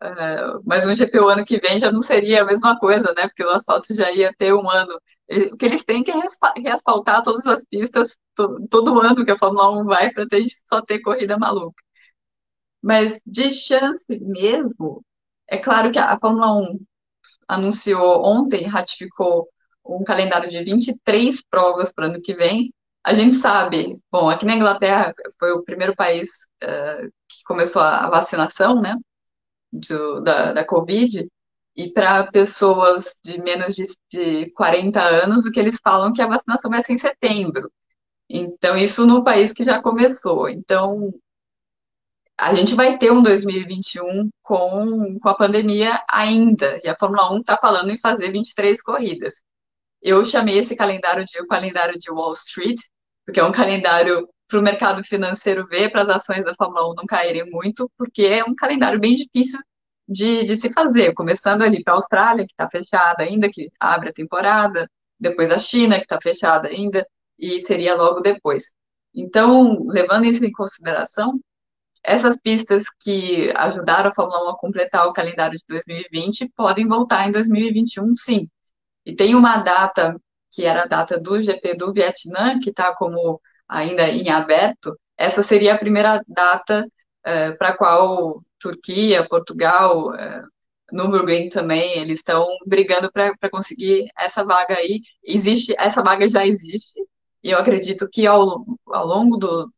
[SPEAKER 2] uh, mais um GP o ano que vem, já não seria a mesma coisa, né? Porque o asfalto já ia ter um ano. O que eles têm que é reasfaltar todas as pistas todo, todo ano que a Fórmula 1 vai para só ter corrida maluca. Mas de chance mesmo, é claro que a Fórmula 1 anunciou ontem, ratificou um calendário de 23 provas para o ano que vem. A gente sabe, bom, aqui na Inglaterra foi o primeiro país uh, que começou a vacinação, né, do, da, da Covid, e para pessoas de menos de, de 40 anos, o que eles falam que a vacinação vai ser em setembro. Então, isso no país que já começou. Então, a gente vai ter um 2021 com, com a pandemia ainda, e a Fórmula 1 está falando em fazer 23 corridas. Eu chamei esse calendário de o calendário de Wall Street, porque é um calendário para o mercado financeiro ver, para as ações da Fórmula 1 não caírem muito, porque é um calendário bem difícil de, de se fazer, começando ali para a Austrália, que está fechada ainda, que abre a temporada, depois a China, que está fechada ainda, e seria logo depois. Então, levando isso em consideração, essas pistas que ajudaram a Fórmula 1 a completar o calendário de 2020 podem voltar em 2021, sim. E tem uma data, que era a data do GP do Vietnã, que está como ainda em aberto. Essa seria a primeira data uh, para a qual Turquia, Portugal, uh, Nürburgring também, eles estão brigando para conseguir essa vaga aí. Existe, essa vaga já existe, e eu acredito que ao, ao longo do,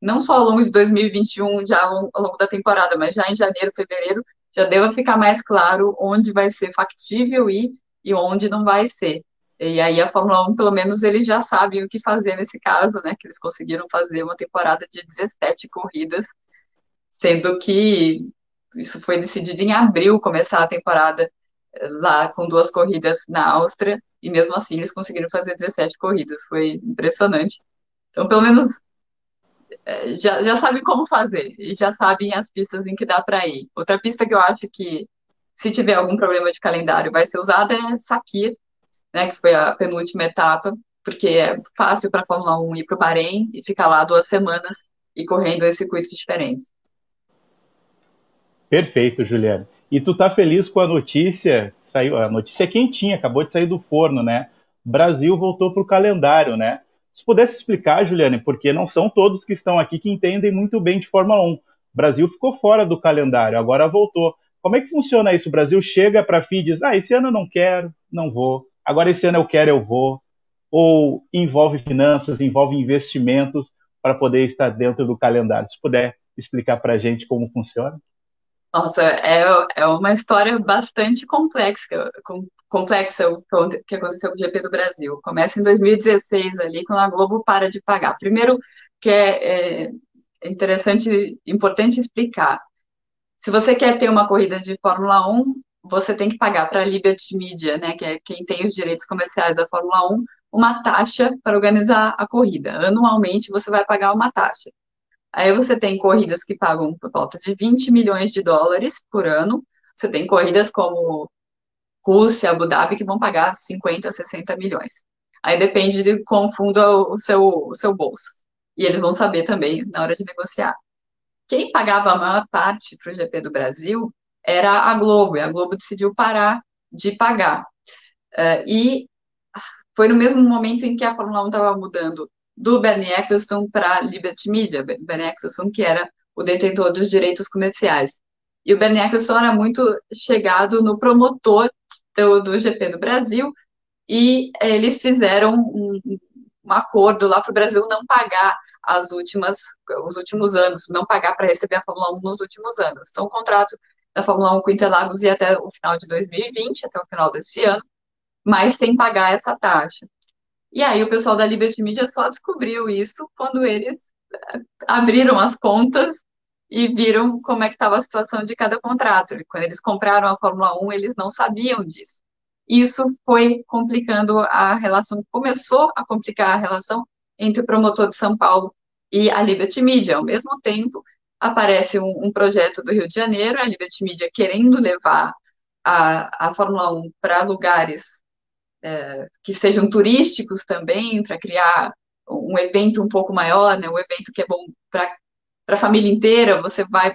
[SPEAKER 2] não só ao longo de 2021, já ao, ao longo da temporada, mas já em janeiro, fevereiro, já deva ficar mais claro onde vai ser factível ir e onde não vai ser. E aí a Fórmula 1, pelo menos, eles já sabem o que fazer nesse caso, né? Que eles conseguiram fazer uma temporada de 17 corridas, sendo que isso foi decidido em abril começar a temporada eh, lá com duas corridas na Áustria, e mesmo assim eles conseguiram fazer 17 corridas, foi impressionante. Então, pelo menos eh, já, já sabem como fazer, e já sabem as pistas em que dá para ir. Outra pista que eu acho que, se tiver algum problema de calendário, vai ser usada é Sakir, né, que foi a penúltima etapa, porque é fácil para a Fórmula 1 ir para o Bahrein e ficar lá duas semanas e correndo em circuitos diferentes.
[SPEAKER 1] Perfeito, Juliana. E tu tá feliz com a notícia? Saiu, a notícia é quentinha, acabou de sair do forno, né? Brasil voltou para o calendário, né? Se pudesse explicar, Juliane, porque não são todos que estão aqui que entendem muito bem de Fórmula 1. O Brasil ficou fora do calendário, agora voltou. Como é que funciona isso? O Brasil chega para a FIA e diz: ah, esse ano eu não quero, não vou. Agora esse ano eu quero, eu vou. Ou envolve finanças, envolve investimentos para poder estar dentro do calendário. Se puder explicar para a gente como funciona.
[SPEAKER 2] Nossa, é, é uma história bastante complexa, complexa o que aconteceu com o GP do Brasil. Começa em 2016 ali, quando a Globo para de pagar. Primeiro, que é, é interessante, importante explicar. Se você quer ter uma corrida de Fórmula 1, você tem que pagar para a Liberty Media, né, que é quem tem os direitos comerciais da Fórmula 1, uma taxa para organizar a corrida. Anualmente você vai pagar uma taxa. Aí você tem corridas que pagam por volta de 20 milhões de dólares por ano. Você tem corridas como Rússia, Abu Dhabi, que vão pagar 50, 60 milhões. Aí depende de como funda o seu, o seu bolso. E eles vão saber também na hora de negociar. Quem pagava a maior parte para o GP do Brasil era a Globo, e a Globo decidiu parar de pagar. Uh, e foi no mesmo momento em que a Fórmula 1 estava mudando do Bernie Eccleston para Liberty Media, Bernie Eccleston que era o detentor dos direitos comerciais. E o Bernie Eccleston era muito chegado no promotor do, do GP do Brasil, e eles fizeram um, um acordo lá para o Brasil não pagar as últimas, os últimos anos, não pagar para receber a Fórmula 1 nos últimos anos. Então, o contrato da Fórmula 1 com Interlagos ia até o final de 2020, até o final desse ano, mas sem pagar essa taxa. E aí o pessoal da Liberty Media só descobriu isso quando eles eh, abriram as contas e viram como é que estava a situação de cada contrato. E quando eles compraram a Fórmula 1, eles não sabiam disso. Isso foi complicando a relação, começou a complicar a relação entre o promotor de São Paulo e a Liberty Media. Ao mesmo tempo, aparece um, um projeto do Rio de Janeiro, a Liberty Media querendo levar a, a Fórmula 1 para lugares é, que sejam turísticos também, para criar um evento um pouco maior, né, um evento que é bom para a família inteira, você vai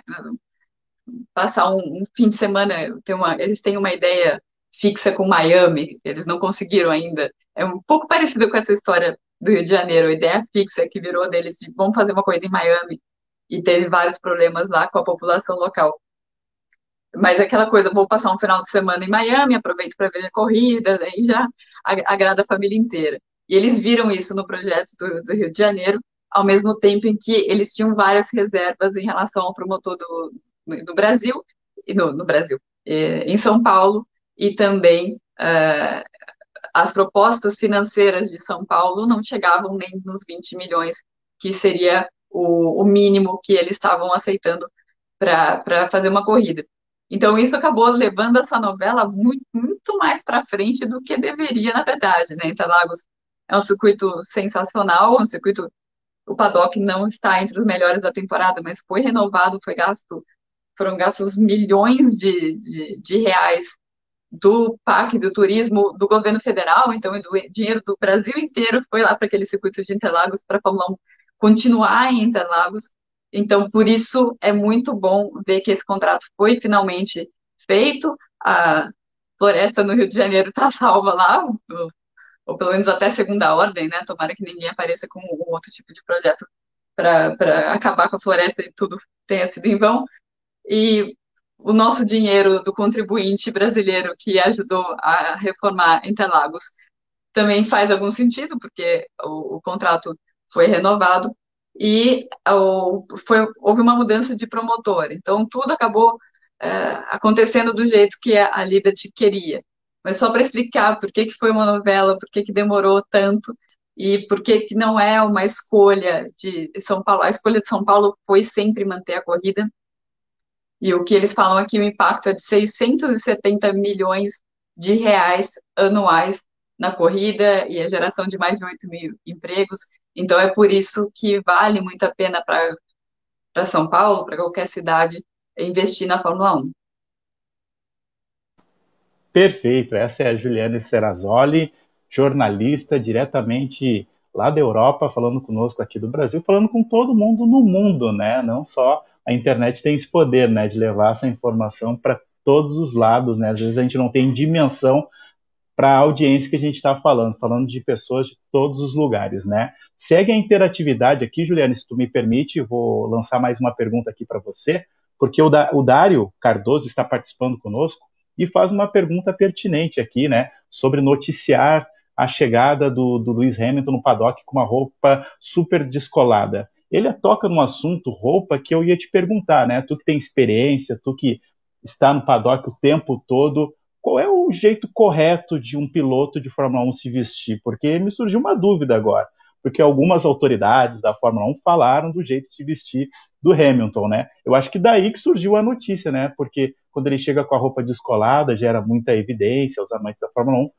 [SPEAKER 2] passar um, um, fim de semana, tem uma, eles têm uma ideia fixa com Miami, eles não conseguiram ainda, é um pouco parecido com essa história do Rio de Janeiro, a ideia fixa que virou deles de vamos fazer uma corrida em Miami, e teve vários problemas lá com a população local. Mas aquela coisa, vou passar um final de semana em Miami, aproveito para ver a corrida, aí já agrada a família inteira. E eles viram isso no projeto do, do, Rio de Janeiro, ao mesmo tempo em que eles tinham várias reservas em relação ao promotor do, do Brasil, e no, no Brasil, em São Paulo, e também uh, as propostas financeiras de São Paulo não chegavam nem nos 20 milhões, que seria o, o mínimo que eles estavam aceitando para fazer uma corrida. Então, isso acabou levando essa novela muito, muito mais para frente do que deveria, na verdade, né? Interlagos é um circuito sensacional, um circuito. O paddock não está entre os melhores da temporada, mas foi renovado, foi gasto, foram gastos milhões de, de, de reais do PAC, do turismo, do governo federal, então do dinheiro do Brasil inteiro foi lá para aquele circuito de Interlagos para a Fórmula 1 continuar em Interlagos. Então, por isso é muito bom ver que esse contrato foi finalmente feito. A floresta no Rio de Janeiro está salva lá, ou, pelo menos até segunda ordem, né? Tomara que ninguém apareça com outro tipo de projeto para acabar com a floresta e tudo tenha sido em vão. E o nosso dinheiro do contribuinte brasileiro que ajudou a reformar Interlagos também faz algum sentido, porque o, o contrato foi renovado e o, foi, houve uma mudança de promotor. Então, tudo acabou é, acontecendo do jeito que a, Liberty queria. Mas só para explicar por que, que foi uma novela, por que, que demorou tanto e por que, que não é uma escolha de São Paulo. A escolha de São Paulo foi sempre manter a corrida. E o que eles falam aqui, o impacto é de 670 milhões de reais anuais na corrida e a geração de mais de 8 mil empregos. Então, é por isso que vale muito a pena para São Paulo, para qualquer cidade, investir na Fórmula 1.
[SPEAKER 1] Perfeito, essa é a Juliane Serrazoli, jornalista diretamente lá da Europa, falando conosco aqui do Brasil, falando com todo mundo no mundo, né? Não só a internet tem esse poder, né, de levar essa informação para todos os lados, né? Às vezes a gente não tem dimensão para a audiência que a gente está falando, falando de pessoas de todos os lugares, né? Segue a interatividade aqui, Juliane, se tu me permite, vou lançar mais uma pergunta aqui para você, porque o, da, o Dário Cardoso está participando conosco e faz uma pergunta pertinente aqui, né, sobre noticiar a chegada do, do Lewis Hamilton no paddock com uma roupa super descolada. Ele toca num assunto, roupa, que eu ia te perguntar, né? Tu que tem experiência, tu que está no paddock o tempo todo, qual é o jeito correto de um piloto de Fórmula 1 se vestir? Porque me surgiu uma dúvida agora, porque algumas autoridades da Fórmula 1 falaram do jeito de se vestir do Hamilton, né? Eu acho que daí que surgiu a notícia, né? Porque quando ele chega com a roupa descolada, gera muita evidência aos amantes da Fórmula 1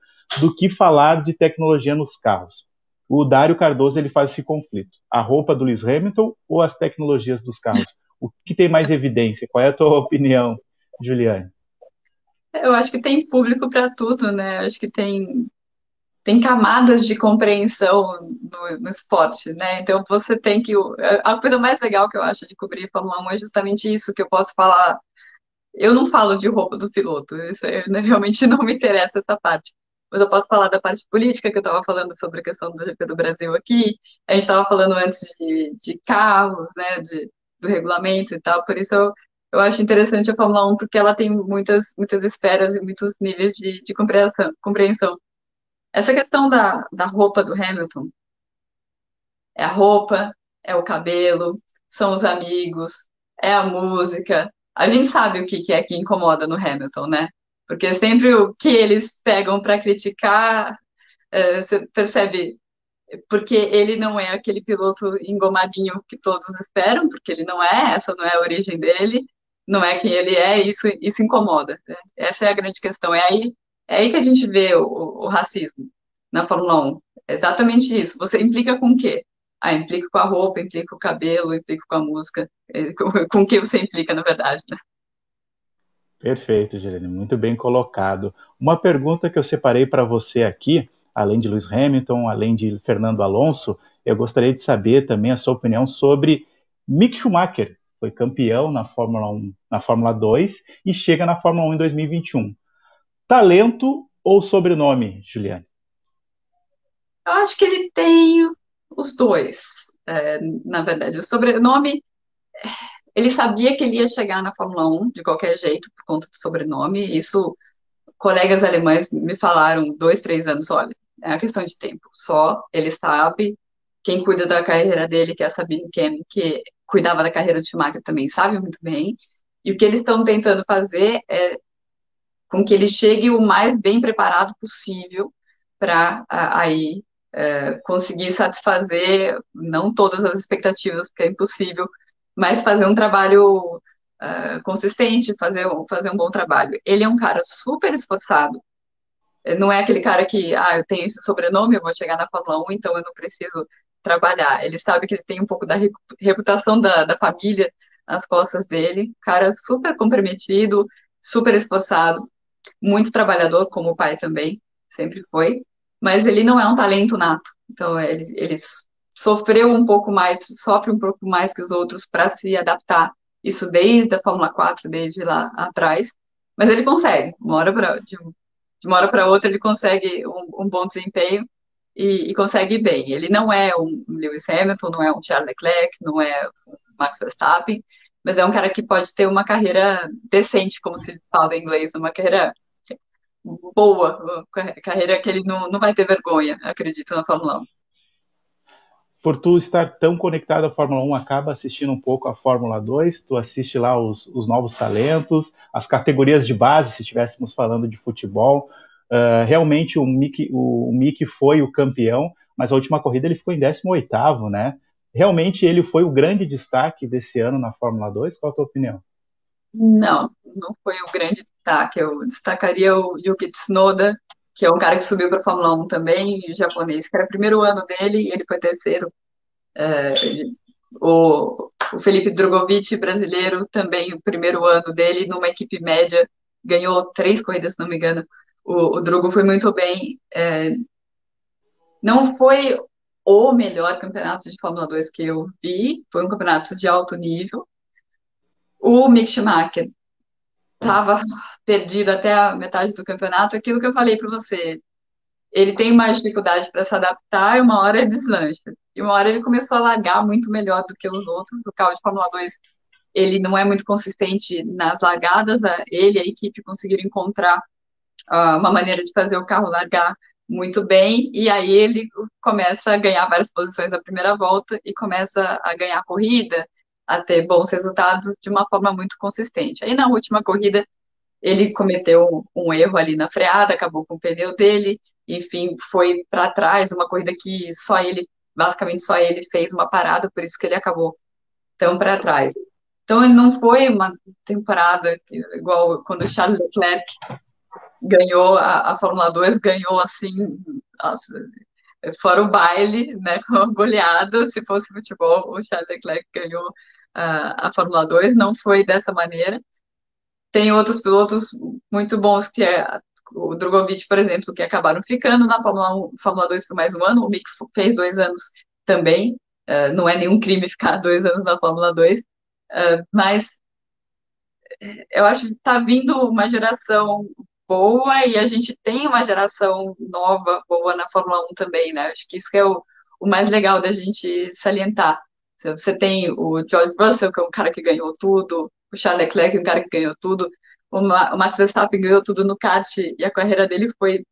[SPEAKER 1] do que falar de tecnologia nos carros. O Dário Cardoso ele faz esse conflito: a roupa do Lewis Hamilton ou as tecnologias dos carros? O que tem mais evidência? Qual é a tua opinião, Juliane?
[SPEAKER 2] Eu acho que tem público para tudo, né? Acho que tem, tem camadas de compreensão no, no, esporte, né? Então você tem que. A coisa mais legal que eu acho de cobrir Fórmula 1 é justamente isso que eu posso falar. Eu não falo de roupa do piloto, isso realmente não me interessa essa parte. Mas eu posso falar da parte política, que eu estava falando sobre a questão do GP do Brasil aqui. A gente estava falando antes de, de carros, né? De, do regulamento e tal, por isso eu, eu acho interessante a Fórmula 1 porque ela tem muitas, muitas esferas e muitos níveis de, de compreensão, compreensão. Essa questão da, da roupa do Hamilton é a roupa, é o cabelo, são os amigos, é a música. A gente sabe o que, que é que incomoda no Hamilton, né? Porque sempre o que eles pegam para criticar, é, você percebe porque ele não é aquele piloto engomadinho que todos esperam, porque ele não é, essa não é a origem dele não é quem ele é, isso, isso incomoda. Né? Essa é a grande questão. É aí, é aí que a gente vê o, o racismo na Fórmula 1. É exatamente isso. Você implica com o quê? Ah, implica com a roupa, implica com o cabelo, implica com a música. É, com, com o que você implica, na verdade, né?
[SPEAKER 1] Perfeito, Gelene, muito bem colocado. Uma pergunta que eu separei para você aqui, além de Lewis Hamilton, além de Fernando Alonso, eu gostaria de saber também a sua opinião sobre Mick Schumacher, foi campeão na Fórmula 1, na Fórmula 2 e chega na Fórmula 1 em 2021. Talento ou sobrenome, Juliane?
[SPEAKER 2] Eu acho que ele tem os dois, é, na verdade. O sobrenome, ele sabia que ele ia chegar na Fórmula 1 de qualquer jeito por conta do sobrenome. Isso, colegas alemães me falaram dois, três anos. Olha, é uma questão de tempo. Só ele sabe. Quem cuida da carreira dele, que é a Sabine Kem, que cuidava da carreira do Schumacher também sabe muito bem. E o que eles estão tentando fazer é com que ele chegue o mais bem preparado possível para aí é, conseguir satisfazer não todas as expectativas, porque é impossível, mas fazer um trabalho é, consistente, fazer, fazer um bom trabalho. Ele é um cara super esforçado, não é aquele cara que, ah, eu tenho esse sobrenome, eu vou chegar na Fórmula 1, então eu não preciso trabalhar. Ele sabe que ele tem um pouco da reputação da, da família nas costas dele. Cara super comprometido, super esforçado, muito trabalhador, como o pai também, sempre foi. Mas ele não é um talento nato. Então, ele, ele sofreu um pouco mais, sofre um pouco mais que os outros para se adaptar. Isso desde a Fórmula 4, desde lá atrás. Mas ele consegue, uma hora de uma hora para outra, ele consegue um, um bom desempenho e, e, consegue bem. Ele não é um Lewis Hamilton, não é um Charles Leclerc, não é um Max Verstappen, mas é um cara que pode ter uma carreira decente, como se fala em inglês, uma carreira boa, carreira que ele não, não vai ter vergonha, acredito, na Fórmula 1
[SPEAKER 1] por tu estar tão conectado à Fórmula 1, acaba assistindo um pouco a Fórmula 2, tu assiste lá os, os novos talentos, as categorias de base, se estivéssemos falando de futebol. Uh, realmente o Mick, o, o Mick foi o campeão, mas a última corrida ele ficou em 18º, né? Realmente ele foi o grande destaque desse ano na Fórmula 2? Qual a tua opinião?
[SPEAKER 2] Não, não foi o grande destaque. Eu destacaria o Yuki Tsunoda, que é um cara que subiu para a Fórmula 1 também, japonês, que era o primeiro ano dele e ele foi terceiro. É, o, o, Felipe Drogovic, brasileiro, também o primeiro ano dele numa equipe média, ganhou três corridas, se não me engano. O, o Drogo foi muito bem. É, não foi o melhor campeonato de Fórmula 2 que eu vi, foi um campeonato de alto nível. O Mick Schumacher estava perdido até a metade do campeonato, aquilo que eu falei para você. Ele tem mais dificuldade para se adaptar e uma hora deslancha. E uma hora ele começou a largar muito melhor do que os outros. O carro de Fórmula 2, ele não é muito consistente nas largadas. Ele e a equipe conseguiram encontrar uh, uma maneira de fazer o carro largar muito bem, e aí ele começa a ganhar várias posições na primeira volta e começa a ganhar corrida, a ter bons resultados de uma forma muito consistente. Aí na última corrida ele cometeu um erro ali na freada, acabou com o pneu dele, enfim, foi para trás, uma corrida que só ele, basicamente só ele fez uma parada, por isso que ele acabou tão para trás. Então ele não foi uma temporada igual quando o Charles Leclerc ganhou a, a Fórmula 2, ganhou assim, nossa, fora o baile, né, com a goleada, se fosse futebol, o Charles Leclerc ganhou a, Fórmula 2, não foi dessa maneira. Tem outros pilotos muito bons, que é o Drogovic, por exemplo, que acabaram ficando na Fórmula 1, Fórmula 2 por mais um ano, o Mick fez dois anos também, uh, não é nenhum crime ficar dois anos na Fórmula 2, uh, mas eu acho que está vindo uma geração boa e a gente tem uma geração nova boa na Fórmula 1 também, né? Acho que isso que é o, o mais legal da gente salientar. Você tem o George Russell, que é um cara que ganhou tudo, o Charles Leclerc, um cara que ganhou tudo, o Max Verstappen ganhou tudo no kart e a carreira dele foi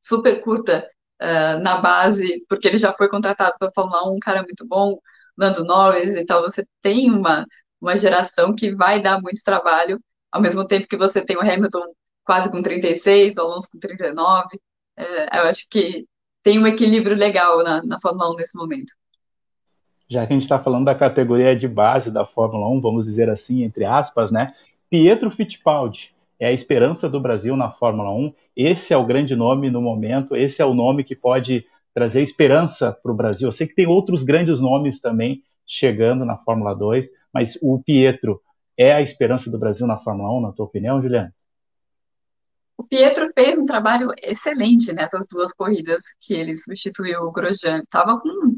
[SPEAKER 2] super curta uh, na base, porque ele já foi contratado para a Fórmula 1, um cara muito bom, Lando Norris e tal. Você tem uma, uma geração que vai dar muito trabalho, ao mesmo tempo que você tem o Hamilton quase com 36, o Alonso com 39. Uh, eu acho que tem um equilíbrio legal na, na Fórmula 1 nesse momento
[SPEAKER 1] já que a gente está falando da categoria de base da Fórmula 1, vamos dizer assim, entre aspas, né? Pietro Fittipaldi é a esperança do Brasil na Fórmula 1. Esse é o grande nome no momento, esse é o nome que pode trazer esperança para o Brasil. Eu sei que tem outros grandes nomes também chegando na Fórmula 2, mas o Pietro é a esperança do Brasil na Fórmula 1, na tua opinião, Juliana?
[SPEAKER 2] O Pietro fez um trabalho excelente nessas duas corridas que ele substituiu o Grosjean. Estava com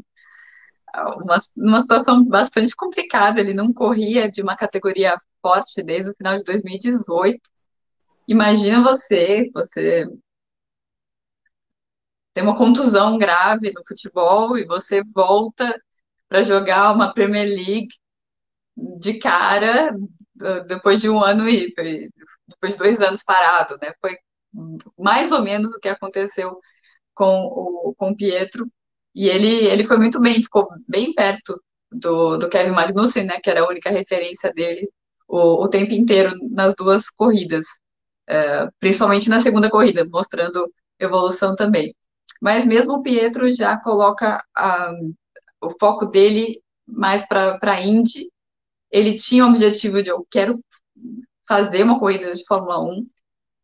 [SPEAKER 2] uma, uma situação bastante complicada. Ele não corria de uma categoria forte desde o final de 2018. Imagina você, você tem uma contusão grave no futebol e você volta para jogar uma Premier League de cara depois de um ano e depois de dois anos parado, né? Foi mais ou menos o que aconteceu com o, com Pietro. E ele, ele foi muito bem, ficou bem perto do, do Kevin Magnussen, né, que era a única referência dele o, o tempo inteiro nas duas corridas, é, principalmente na segunda corrida, mostrando evolução também. Mas mesmo o Pietro já coloca a, o foco dele mais para a Indy. Ele tinha o objetivo de eu quero fazer uma corrida de Fórmula 1,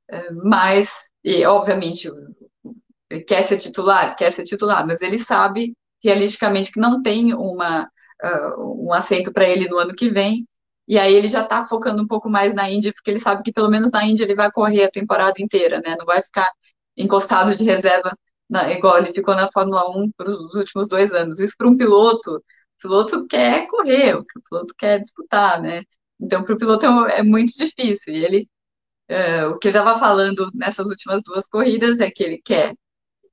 [SPEAKER 2] é, mas, e obviamente, ele quer ser titular, quer ser titular, mas ele sabe realisticamente que não tem uma, uh, um assento para ele no ano que vem, e aí ele já está focando um pouco mais na Índia, porque ele sabe que pelo menos na Índia ele vai correr a temporada inteira, né? Não vai ficar encostado de reserva, na, igual ele ficou na Fórmula 1 para os últimos dois anos. Isso para um piloto, o piloto quer correr, o piloto quer disputar, né? Então, para o piloto é, é, muito difícil. E ele, uh, o que ele estava falando nessas últimas duas corridas é que ele quer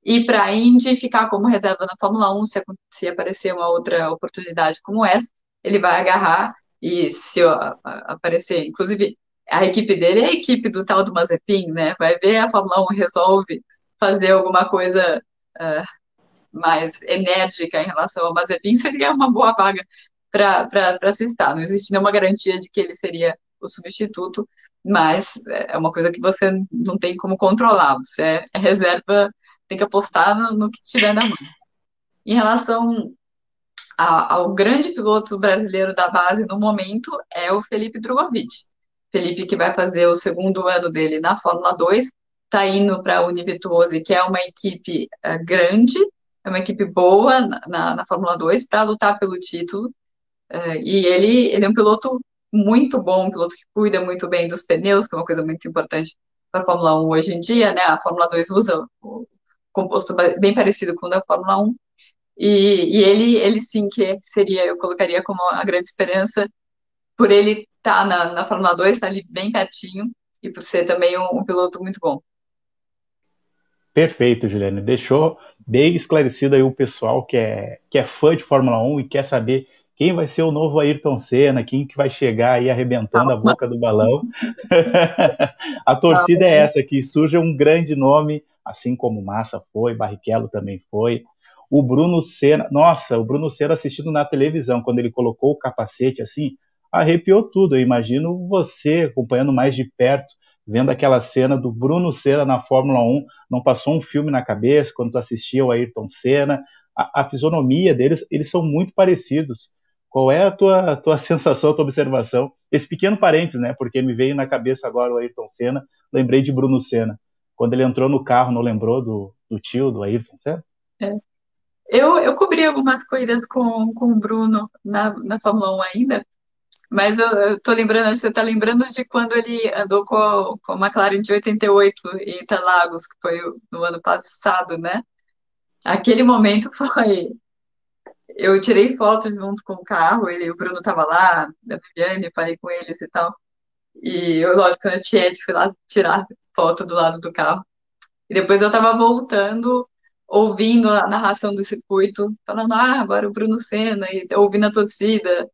[SPEAKER 2] ir para a Indy, ficar como reserva na Fórmula 1, se, se aparecer uma outra oportunidade como essa, ele vai agarrar E se aparecer, inclusive, a equipe dele é a equipe do tal do Mazepin, né? Vai ver a Fórmula 1 resolve fazer alguma coisa uh, mais enérgica em relação ao Mazepin, seria uma boa vaga para se estar. Não existe nenhuma garantia de que ele seria o substituto, mas é uma coisa que você não tem como controlar. Você é, reserva, tem que apostar no, no que tiver na mão. Em relação ao grande piloto brasileiro da base no momento é o Felipe Drogovic. Felipe que vai fazer o segundo ano dele na Fórmula 2, está indo para a Unibituose, que é uma equipe uh, grande, uma equipe boa na, na, na Fórmula 2 para lutar pelo título. Uh, e ele, ele é um piloto muito bom, um piloto que cuida muito bem dos pneus, que é uma coisa muito importante para a Fórmula 1 hoje em dia, né? A Fórmula 2 usa o composto bem parecido com o da Fórmula 1. E, e ele, ele sim que seria, eu colocaria como a grande esperança, por ele estar tá na, na Fórmula 2, estar tá ali bem pertinho, e por ser também um, um piloto muito bom.
[SPEAKER 1] Perfeito, Juliane. Deixou bem esclarecido aí o pessoal que é, que é fã de Fórmula 1 e quer saber quem vai ser o novo Ayrton Senna, quem que vai chegar aí arrebentando a boca do balão. a torcida é essa, que surge um grande nome, assim como Massa foi, Barrichello também foi. O Bruno Senna, nossa, o Bruno Senna assistindo na televisão, quando ele colocou o capacete assim, arrepiou tudo. Eu imagino você acompanhando mais de perto, vendo aquela cena do Bruno Senna na Fórmula 1, não passou um filme na cabeça quando tu assistia o Ayrton Senna, a, a fisionomia deles, eles são muito parecidos. Qual é a tua, tua sensação, tua observação? Esse pequeno parênteses, né? Porque me veio na cabeça agora o Ayrton Senna, lembrei de Bruno Senna. Quando ele entrou no carro, não lembrou do, do tio, do Ayrton Senna?
[SPEAKER 2] É. Eu, eu cobri algumas corridas com, com o Bruno na, na Fórmula 1 ainda, mas eu, eu tô lembrando, você tá lembrando de quando ele andou com, com a McLaren de 88 em Interlagos, que foi no ano passado, né? Aquele momento foi. Eu tirei foto junto com o carro, ele, o Bruno tava lá, a Viviane, falei com eles e tal. E eu, lógico, na Tiete, fui lá tirar foto do lado do carro. E depois eu tava voltando ouvindo a narração do circuito, falando, ah, agora o Bruno Senna, e ouvindo a torcida,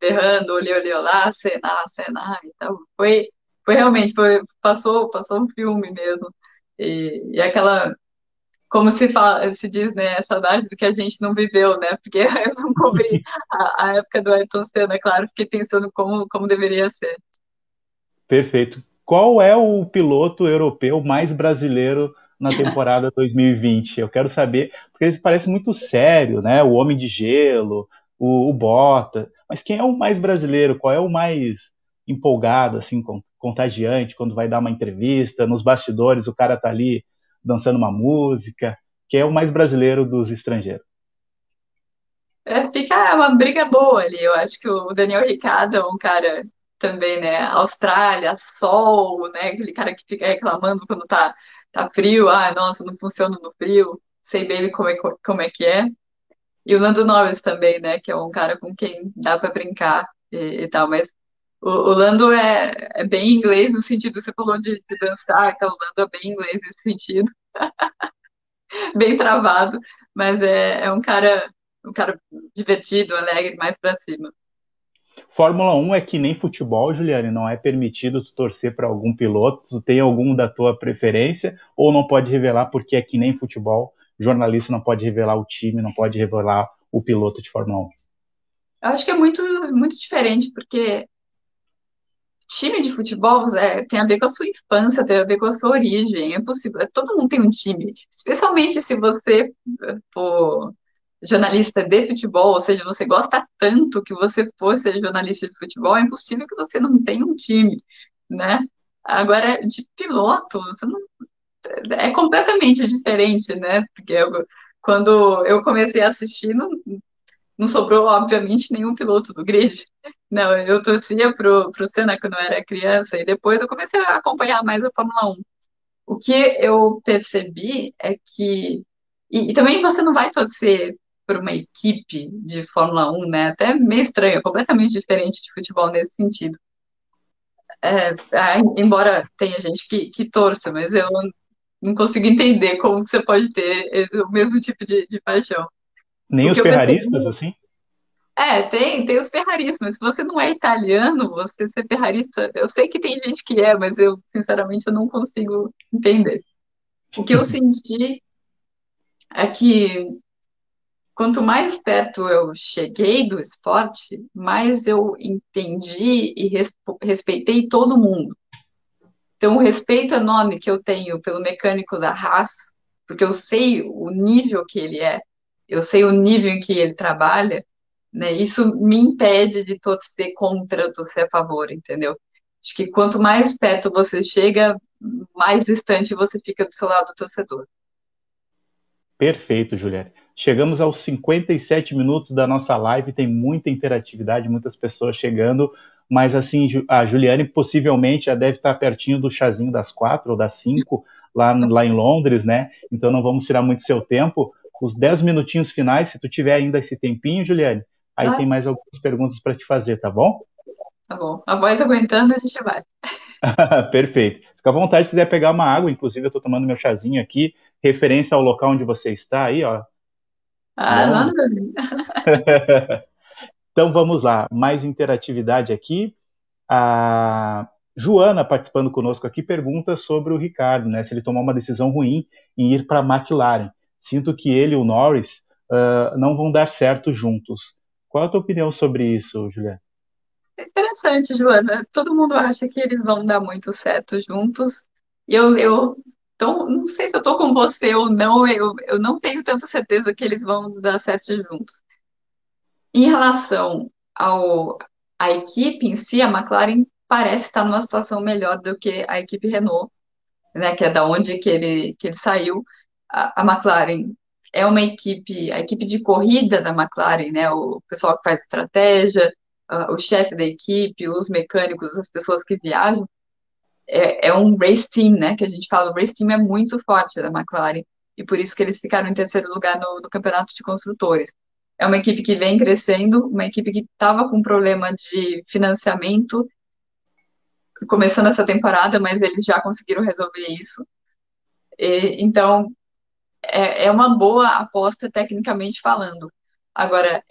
[SPEAKER 2] berrando, olhei, olhei, lá, Senna, Senna, então foi, foi realmente, foi, passou, passou um filme mesmo, e, e aquela, como se fala, se diz, né, saudade do que a gente não viveu, né, porque eu não cobri a, a época do Ayrton Senna, claro, fiquei pensando como, como deveria ser.
[SPEAKER 1] Perfeito. Qual é o piloto europeu mais brasileiro na temporada 2020? Eu quero saber, porque ele parece muito sério, né? O Homem de Gelo, o, o Bota. Mas quem é o mais brasileiro? Qual é o mais empolgado, assim, contagiante, quando vai dar uma entrevista, nos bastidores o cara tá ali dançando uma música? Quem é o mais brasileiro dos estrangeiros?
[SPEAKER 2] É, fica uma briga boa ali. Eu acho que o Daniel Ricardo é um cara também, né? Austrália, sol, né? Aquele cara que fica reclamando quando tá tá frio, ah, nossa, não funciona no frio, sei bem como é, como é que é. E o Lando Norris também, né, que é um cara com quem dá para brincar e, e, tal, mas o, o Lando é, é, bem inglês no sentido, você falou de, de dançar, então o Lando é bem inglês nesse sentido, bem travado, mas é, é um cara um cara divertido, alegre, mais para cima.
[SPEAKER 1] Fórmula 1 é que nem futebol, Juliane, não é permitido tu torcer para algum piloto, tu tem algum da tua preferência, ou não pode revelar porque é que nem futebol, jornalista não pode revelar o time, não pode revelar o piloto de Fórmula 1.
[SPEAKER 2] Eu acho que é muito, muito diferente, porque time de futebol é, tem a ver com a sua infância, tem a ver com a sua origem, é possível, todo mundo tem um time, especialmente se você for jornalista de futebol, ou seja, você gosta tanto que você fosse jornalista de futebol, é impossível que você não tenha um time, né? Agora, de piloto, não... é completamente diferente, né? Porque eu, quando eu comecei a assistir, não, não sobrou, obviamente, nenhum piloto do grid. Não, eu torcia pro, pro Senna quando eu era criança, e depois eu comecei a acompanhar mais a Fórmula 1. O que eu percebi é que e, e, também você não vai torcer por uma equipe de Fórmula 1, né? Até meio estranho, completamente diferente de futebol nesse sentido. É, embora tenha gente que, que torça, mas eu não consigo entender como você pode ter esse, o mesmo tipo de, de paixão.
[SPEAKER 1] Nem os ferraristas, assim?
[SPEAKER 2] É, tem, tem os ferraristas, se você não é italiano, você ser ferrarista, eu sei que tem gente que é, mas eu, sinceramente, eu não consigo entender. O que eu senti é que quanto mais perto eu cheguei do esporte, mais eu entendi e respeitei todo mundo. Então, o respeito enorme que eu tenho pelo mecânico da Haas, porque eu sei o nível que ele é, eu sei o nível em que ele trabalha, né? Isso me impede de torcer contra, torcer a favor, entendeu? Acho que quanto mais perto você chega, mais distante você fica do seu lado torcedor.
[SPEAKER 1] Perfeito, Juliette. Chegamos aos 57 minutos da nossa live, tem muita interatividade, muitas pessoas chegando, mas assim, a Juliane possivelmente já deve estar pertinho do chazinho das quatro ou das cinco lá, lá em Londres, né? Então não vamos tirar muito seu tempo. Os dez minutinhos finais, se tu tiver ainda esse tempinho, Juliane, aí ah. tem mais algumas perguntas para te fazer, tá bom?
[SPEAKER 2] Tá bom. A voz aguentando, a gente vai.
[SPEAKER 1] Perfeito. Fica à vontade se quiser pegar uma água, inclusive eu estou tomando meu chazinho aqui, referência ao local onde você está aí, ó.
[SPEAKER 2] Ah, não.
[SPEAKER 1] então vamos lá, mais interatividade aqui. A Joana participando conosco aqui pergunta sobre o Ricardo, né? Se ele tomou uma decisão ruim em ir para a McLaren. Sinto que ele e o Norris uh, não vão dar certo juntos. Qual a tua opinião sobre isso, Juliana?
[SPEAKER 2] Interessante, Joana. Todo mundo acha que eles vão dar muito certo juntos. E eu, eu então, não sei se eu tô com você ou não, eu, eu não tenho tanta certeza que eles vão dar certo juntos. Em relação ao a equipe em si, a McLaren parece estar numa situação melhor do que a equipe Renault, né, que é da onde que ele, que ele saiu. A, a McLaren é uma equipe, a equipe de corrida da McLaren, né, o pessoal que faz estratégia, uh, o chefe da equipe, os mecânicos, as pessoas que viajam, é, é, um race team, né, que a gente fala, o race team é muito forte da McLaren, e por isso que eles ficaram em terceiro lugar no, no campeonato de construtores. É uma equipe que vem crescendo, uma equipe que estava com problema de financiamento, começando essa temporada, mas eles já conseguiram resolver isso. E, então, é, é uma boa aposta tecnicamente falando. Agora,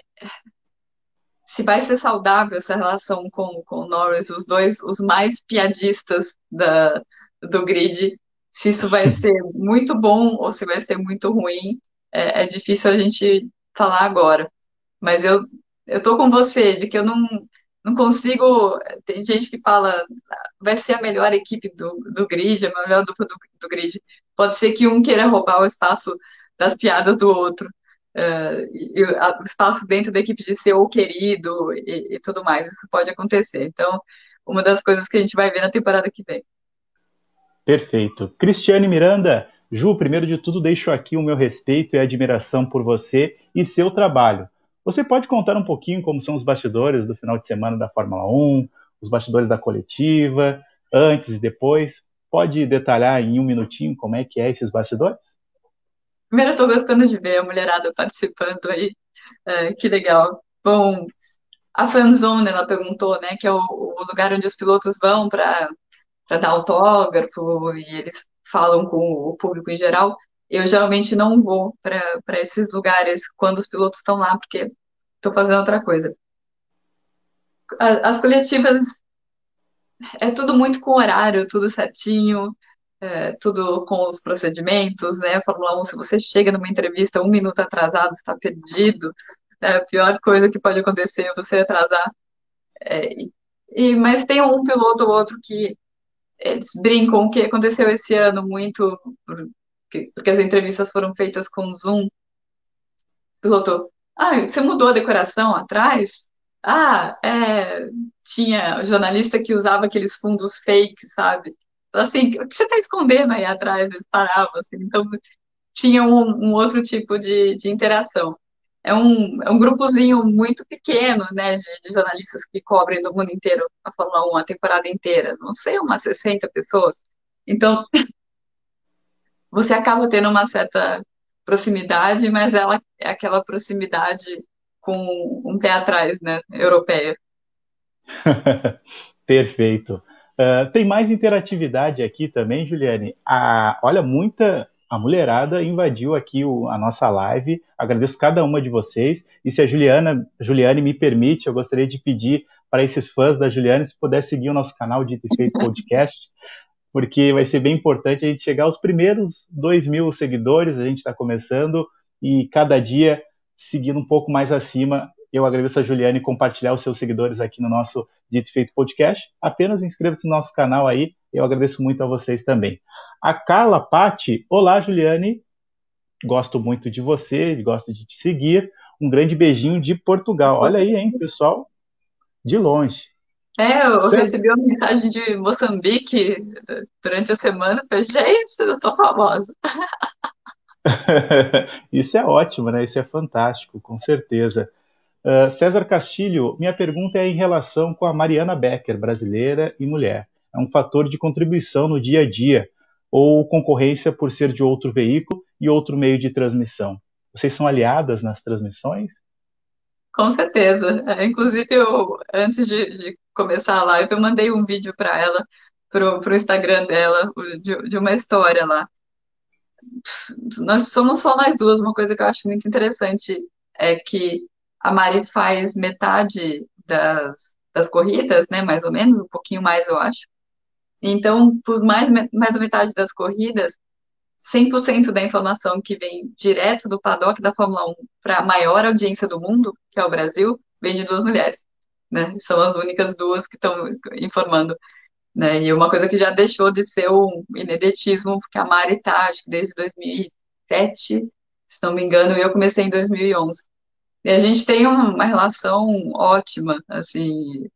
[SPEAKER 2] se vai ser saudável essa relação com, com o Norris, os dois, os mais piadistas da, do grid, se isso vai ser muito bom ou se vai ser muito ruim, é, é difícil a gente falar agora. Mas eu, eu tô com você, de que eu não, não consigo. Tem gente que fala, vai ser a melhor equipe do, do grid, a melhor dupla do, do grid. Pode ser que um queira roubar o espaço das piadas do outro uh, e, o espaço dentro da equipe de ser o querido e, e, tudo mais. Isso pode acontecer. Então, uma das coisas que a gente vai ver na temporada que vem.
[SPEAKER 1] Perfeito. Cristiane Miranda, Ju, primeiro de tudo, deixo aqui o meu respeito e admiração por você e seu trabalho. Você pode contar um pouquinho como são os bastidores do final de semana da Fórmula 1, os bastidores da coletiva, antes e depois? Pode detalhar em um minutinho como é que é esses bastidores?
[SPEAKER 2] Primeiro, eu tô gostando de ver a mulherada participando aí. É, que legal. Bom, a fanzone, ela perguntou, né, que é o, o lugar onde os pilotos vão para dar autógrafo e eles falam com o público em geral. Eu geralmente não vou para esses lugares quando os pilotos estão lá, porque estou fazendo outra coisa. As coletivas é tudo muito com horário, tudo certinho é, tudo com os procedimentos, né? Fórmula 1, se você chega numa entrevista um minuto atrasado, está perdido. É a pior coisa que pode acontecer é você atrasar. É, e, mas tem um piloto ou outro que eles brincam que aconteceu esse ano muito, porque, porque as entrevistas foram feitas com Zoom. Piloto, ah, você mudou a decoração atrás? Ah, é, tinha jornalista que usava aqueles fundos fake, sabe? assim, o que você está escondendo aí atrás? Eles paravam, assim, então tinha um, um outro tipo de, de interação. É um, é um grupozinho muito pequeno, né, de, de, jornalistas que cobrem do mundo inteiro a Fórmula 1 a temporada inteira, não sei, umas 60 pessoas. Então, você acaba tendo uma certa proximidade, mas ela é aquela proximidade com um pé atrás, né, europeia.
[SPEAKER 1] Perfeito. Uh, tem mais interatividade aqui também, Juliane. Ah, olha, muita, a mulherada invadiu aqui o, a nossa live. Agradeço cada uma de vocês. E se a Juliana, Juliane me permite, eu gostaria de pedir para esses fãs da Juliane se puder seguir o nosso canal de Feito Podcast, porque vai ser bem importante a gente chegar aos primeiros dois mil seguidores. A gente está começando e cada dia seguindo um pouco mais acima. Eu agradeço a Juliane compartilhar os seus seguidores aqui no nosso Dito Feito Podcast. Apenas inscreva-se no nosso canal aí. Eu agradeço muito a vocês também. A Carla Patti, olá Juliane, gosto muito de você, gosto de te seguir. Um grande beijinho de Portugal. Olha aí, hein, pessoal, de longe.
[SPEAKER 2] É, eu recebi uma mensagem de Moçambique durante a semana. Falei, gente, eu tô famosa.
[SPEAKER 1] Isso é ótimo, né? Isso é fantástico, com certeza. Uh, César Castilho, minha pergunta é em relação com a Mariana Becker, brasileira e mulher. É um fator de contribuição no dia a dia ou concorrência por ser de outro veículo e outro meio de transmissão? Vocês são aliadas nas transmissões?
[SPEAKER 2] Com certeza. É, inclusive, eu, antes de, de, começar a live, eu mandei um vídeo para ela, pro, pro Instagram dela, de, de uma história lá. Nós somos só nós duas. Uma coisa que eu acho muito interessante é que a Mari faz metade das, das corridas, né? Mais ou menos, um pouquinho mais, eu acho. Então, por mais, mais da metade das corridas, 100% da informação que vem direto do paddock da Fórmula 1 para a maior audiência do mundo, que é o Brasil, vem de duas mulheres. Né? São as únicas duas que estão informando. Né? E uma coisa que já deixou de ser um ineditismo, porque a Mari está, acho que desde 2007, se não me engano, eu comecei em 2011. E a gente tem uma relação ótima, assim,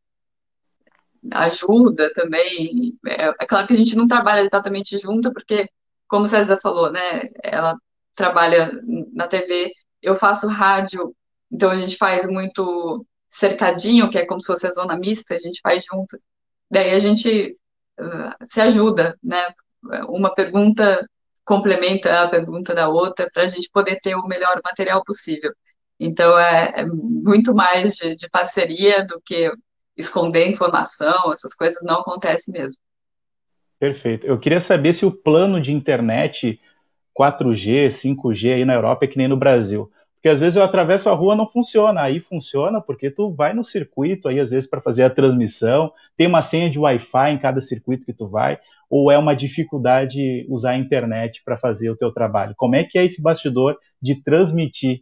[SPEAKER 2] ajuda também. É, é, claro que a gente não trabalha exatamente junto, porque, como César falou, né, ela trabalha na TV, eu faço rádio, então a gente faz muito cercadinho, que é como se fosse a zona mista, a gente faz junto. Daí a gente uh, se ajuda, né? Uma pergunta complementa a pergunta da outra para a gente poder ter o melhor material possível. Então é, é muito mais de, de parceria do que esconder informação, essas coisas não acontecem mesmo.
[SPEAKER 1] Perfeito. Eu queria saber se o plano de internet 4G, 5G aí na Europa é que nem no Brasil. Porque às vezes eu atravesso a rua não funciona, aí funciona porque tu vai no circuito aí às vezes para fazer a transmissão, tem uma senha de Wi-Fi em cada circuito que tu vai, ou é uma dificuldade usar a internet para fazer o teu trabalho? Como é que é esse bastidor de transmitir?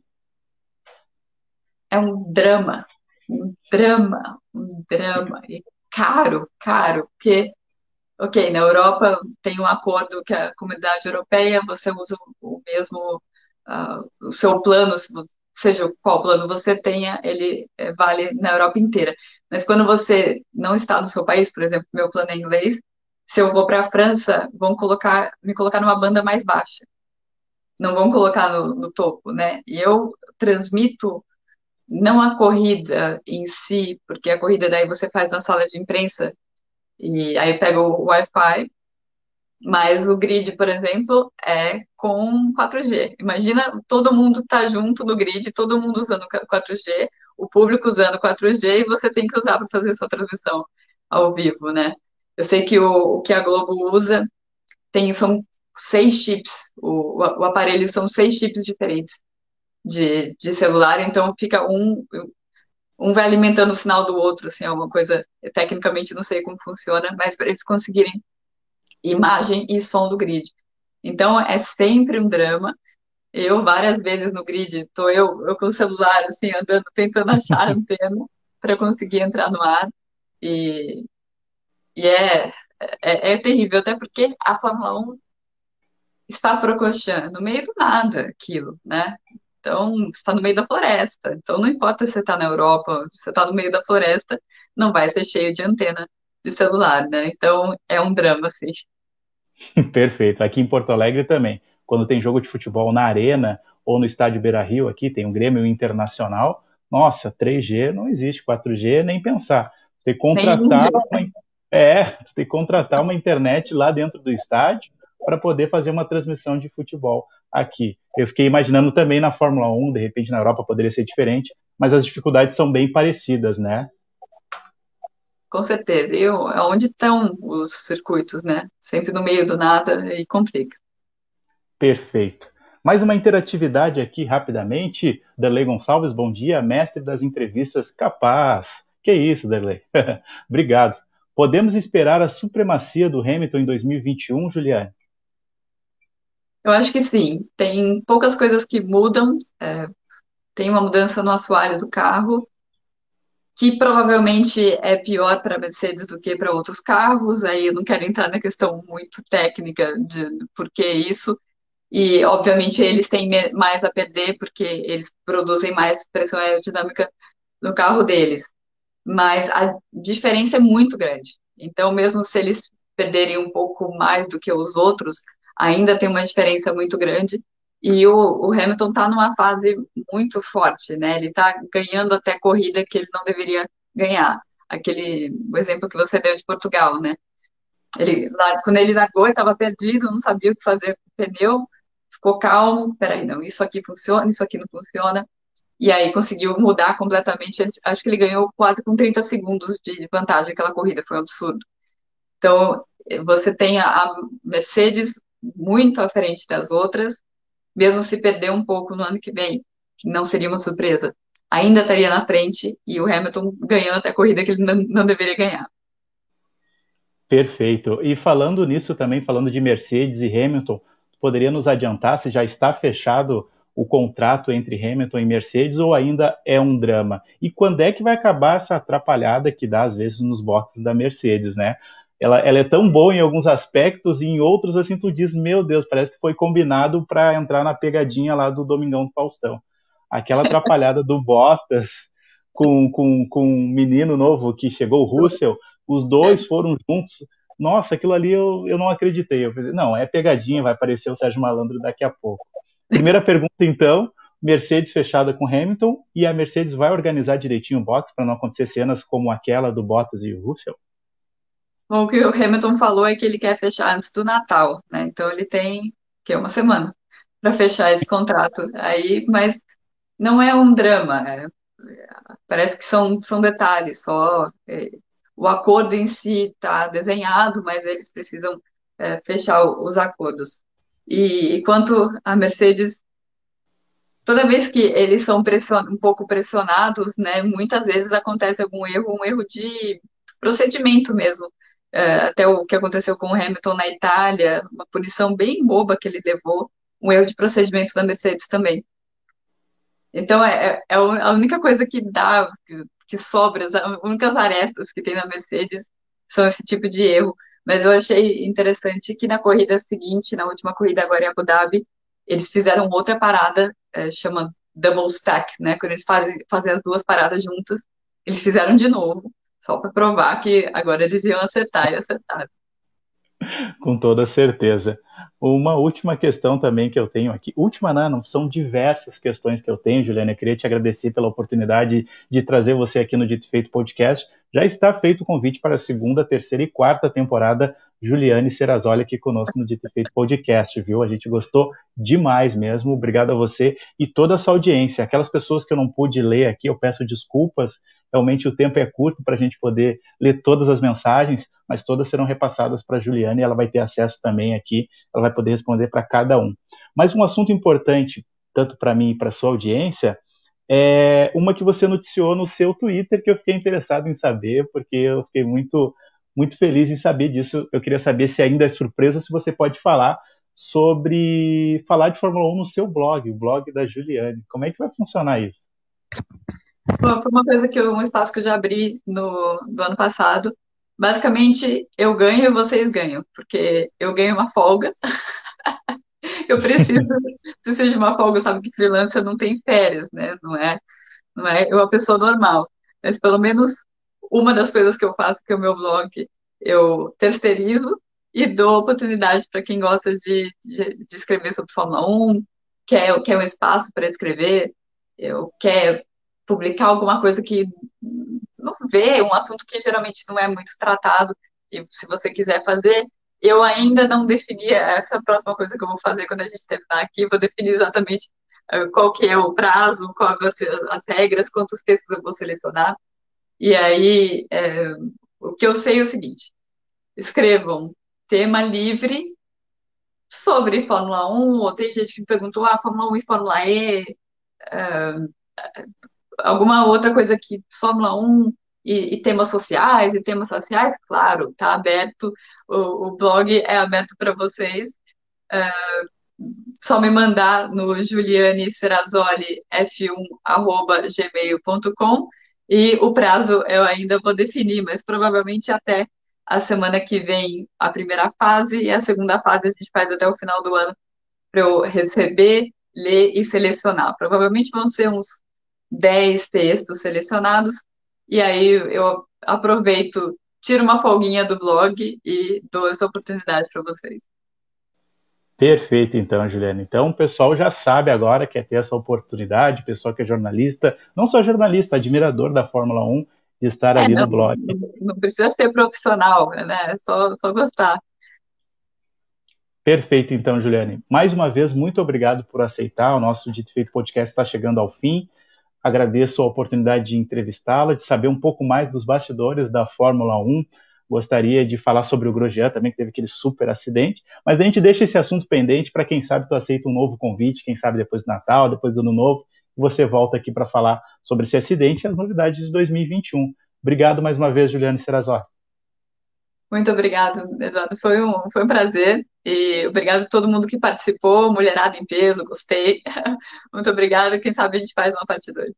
[SPEAKER 2] É um drama, um drama, um drama, e caro, caro, porque, ok, na Europa tem um acordo que a comunidade europeia, você usa o mesmo, uh, o seu plano, seja qual plano você tenha, ele é, vale na Europa inteira. Mas quando você não está no seu país, por exemplo, meu plano é inglês, se eu vou para a França, vão colocar, me colocar numa banda mais baixa. Não vão colocar no, no topo, né? E eu transmito não a corrida em si, porque a corrida daí você faz na sala de imprensa e aí pega o Wi-Fi, mas o grid, por exemplo, é com 4G. Imagina todo mundo tá junto no grid, todo mundo usando 4G, o público usando 4G e você tem que usar para fazer sua transmissão ao vivo, né? Eu sei que o, o que a Globo usa tem são seis chips, o, o aparelho são seis chips diferentes de, de celular, então fica um, um vai alimentando o sinal do outro, assim, é uma coisa, tecnicamente não sei como funciona, mas para eles conseguirem imagem e som do grid. Então é sempre um drama. Eu, várias vezes no grid, tô eu, eu com o celular, assim, andando, tentando achar a antena para conseguir entrar no ar. E, e é, é, é, terrível, até porque a Fórmula 1 está procochando no meio do nada aquilo, né? Então, você está no meio da floresta. Então, não importa se você está na Europa, se você está no meio da floresta, não vai ser cheio de antena de celular, né? Então, é um drama, assim.
[SPEAKER 1] Perfeito. Aqui em Porto Alegre também. Quando tem jogo de futebol na arena ou no estádio Beira Rio, aqui tem um Grêmio Internacional. Nossa, 3G não existe, 4G nem pensar. Você tem que contratar uma, é, você tem que contratar uma internet lá dentro do estádio para poder fazer uma transmissão de futebol aqui. Eu fiquei imaginando também na Fórmula 1, de repente na Europa poderia ser diferente, mas as dificuldades são bem parecidas, né?
[SPEAKER 2] Com certeza. E onde estão os circuitos, né? Sempre no meio do nada e complica.
[SPEAKER 1] Perfeito. Mais uma interatividade aqui rapidamente. Derlei Gonçalves, bom dia, mestre das entrevistas capaz. Que isso, Derlei. Obrigado. Podemos esperar a supremacia do Hamilton em 2021, Juliane?
[SPEAKER 2] Eu acho que sim. Tem poucas coisas que mudam. É, tem uma mudança no assoalho do carro, que provavelmente é pior para Mercedes do que para outros carros. Aí eu não quero entrar na questão muito técnica de, de por que isso. E, obviamente, eles têm mais a perder porque eles produzem mais pressão aerodinâmica no carro deles. Mas a diferença é muito grande. Então, mesmo se eles perderem um pouco mais do que os outros, ainda tem uma diferença muito grande. E o, o Hamilton está numa fase muito forte, né? Ele está ganhando até corrida que ele não deveria ganhar. Aquele o exemplo que você deu de Portugal, né? Ele, quando ele largou, estava perdido, não sabia o que fazer com o pneu, ficou calmo, peraí, não, isso aqui funciona, isso aqui não funciona, e aí conseguiu mudar completamente, acho que ele ganhou quase com 30 segundos de vantagem aquela corrida, foi um absurdo. Então, você tem a Mercedes muito à frente das outras, mesmo se perder um pouco no ano que vem, que não seria uma surpresa, ainda estaria na frente e o Hamilton ganhando até a corrida que ele não, não deveria ganhar.
[SPEAKER 1] Perfeito. E falando nisso também, falando de Mercedes e Hamilton, poderia nos adiantar se já está fechado o contrato entre Hamilton e Mercedes ou ainda é um drama? E quando é que vai acabar essa atrapalhada que dá às vezes nos boxes da Mercedes, né? Ela, ela é tão boa em alguns aspectos e em outros assim tu diz, meu Deus, parece que foi combinado para entrar na pegadinha lá do Domingão do Faustão. Aquela atrapalhada do Bottas com, com, com um menino novo que chegou, o Russell, os dois foram juntos nossa, aquilo ali eu, eu não acreditei. Eu falei, não, é pegadinha, vai aparecer o Sérgio Malandro daqui a pouco. Primeira pergunta, então, Mercedes fechada com Hamilton, e a Mercedes vai organizar direitinho o box para não acontecer cenas como aquela do Bottas e o Russell?
[SPEAKER 2] Bom, o que o Hamilton falou é que ele quer fechar antes do Natal, né? Então ele tem que é uma semana para fechar esse contrato aí, mas não é um drama, é, parece que são, são detalhes só. É, o acordo em si está desenhado, mas eles precisam é, fechar os acordos. E, e quanto a Mercedes, toda vez que eles são pression, um pouco pressionados, né, muitas vezes acontece algum erro, um erro de procedimento mesmo. É, até o que aconteceu com o Hamilton na Itália, uma punição bem boba que ele levou, um erro de procedimento da Mercedes também. Então, é, é, é a única coisa que dá, que sobra, as únicas arestas que tem na Mercedes são esse tipo de erro. Mas eu achei interessante que na corrida seguinte, na última corrida agora em Abu Dhabi, eles fizeram outra parada, é, chama double stack, né? Quando eles fazem, fazem as duas paradas juntas, eles fizeram de novo, só para provar que agora eles iam acertar e acertaram.
[SPEAKER 1] Com toda certeza. Uma última questão também que eu tenho aqui. Última, não, não são diversas questões que eu tenho, Juliana. Eu queria te agradecer pela oportunidade de trazer você aqui no Dito Feito Podcast. Já está feito o convite para a segunda, terceira e quarta temporada. Juliane Serrazoli aqui conosco no Dito Feito Podcast, viu? A gente gostou demais mesmo. Obrigado a você e toda a sua audiência. Aquelas pessoas que eu não pude ler aqui, eu peço desculpas. Realmente o tempo é curto para a gente poder ler todas as mensagens mas todas serão repassadas para a Juliana e ela vai ter acesso também aqui, ela vai poder responder para cada um. Mas um assunto importante, tanto para mim e para a sua audiência, é uma que você noticiou no seu Twitter, que eu fiquei interessado em saber, porque eu fiquei muito, muito feliz em saber disso. Eu queria saber se ainda é surpresa, se você pode falar sobre falar de Fórmula 1 no seu blog, o blog da Juliane. Como é que vai funcionar isso?
[SPEAKER 2] Foi uma coisa que eu, um espaço que eu já abri no, do ano passado, Basicamente, eu ganho e vocês ganham, porque eu ganho uma folga. eu preciso, preciso de uma folga, sabe que freelancer não tem férias, né? Não é, não é eu uma pessoa normal. Mas pelo menos uma das coisas que eu faço, que é o meu blog, eu terceirizo e dou oportunidade para quem gosta de, de, de, escrever sobre Fórmula 1, quer, quer um espaço para escrever, eu quer publicar alguma coisa que não vê, um assunto que geralmente não é muito tratado, e se você quiser fazer, eu ainda não defini essa próxima coisa que eu vou fazer quando a gente terminar aqui, vou definir exatamente uh, qual que é o prazo, quais as regras, quantos textos eu vou selecionar, e aí é, o que eu sei é o seguinte, escrevam tema livre sobre Fórmula 1, ou tem gente que me perguntou, ah, Fórmula 1 e Fórmula E, uh, alguma outra coisa que Fórmula 1 e, e, temas sociais, e temas sociais, claro, tá aberto, o, o blog é aberto para vocês. Uh, só me mandar no Juliane Serrazoli f1@gmail.com e o prazo eu ainda vou definir, mas provavelmente até a semana que vem a primeira fase e a segunda fase a gente faz até o final do ano para eu receber, ler e selecionar. Provavelmente vão ser uns 10 textos selecionados e aí eu aproveito, tiro uma folguinha do blog e dou essa oportunidade para vocês.
[SPEAKER 1] Perfeito, então, Juliana. Então, o pessoal já sabe agora que é ter essa oportunidade, o pessoal que é jornalista, não só jornalista, admirador da Fórmula 1, de estar é, ali não, no blog.
[SPEAKER 2] Não precisa ser profissional, né? É só, só gostar.
[SPEAKER 1] Perfeito, então, Juliane. Mais uma vez, muito obrigado por aceitar. O nosso Dito Feito Podcast está chegando ao fim. Agradeço a oportunidade de entrevistá-la, de saber um pouco mais dos bastidores da Fórmula 1 gostaria de falar sobre o Grosjean também, que teve aquele super acidente, mas a gente deixa esse assunto pendente para quem sabe tu aceita um novo convite, quem sabe depois do Natal, depois do Ano Novo, você volta aqui para falar sobre esse acidente e as novidades de 2021. Obrigado mais uma vez, Juliane Serrazor.
[SPEAKER 2] Muito obrigado, Eduardo. Foi um, foi um prazer. E obrigado a todo mundo que participou, Mulherada em Peso, gostei. Muito obrigado. Quem sabe a gente faz uma parte 2.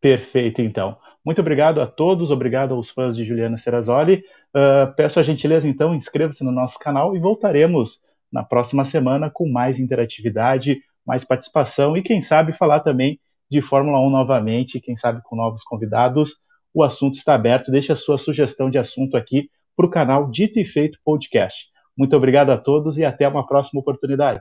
[SPEAKER 1] Perfeito, então. Muito obrigado a todos, obrigado aos fãs de Juliana Serrazoli. Uh, peço a gentileza, então, inscreva-se no nosso canal e voltaremos na próxima semana com mais interatividade, mais participação e, quem sabe, falar também de Fórmula 1 novamente, quem sabe com novos convidados. O assunto está aberto, deixe a sua sugestão de assunto aqui para o canal Dito e Feito Podcast. Muito obrigado a todos e até uma próxima oportunidade.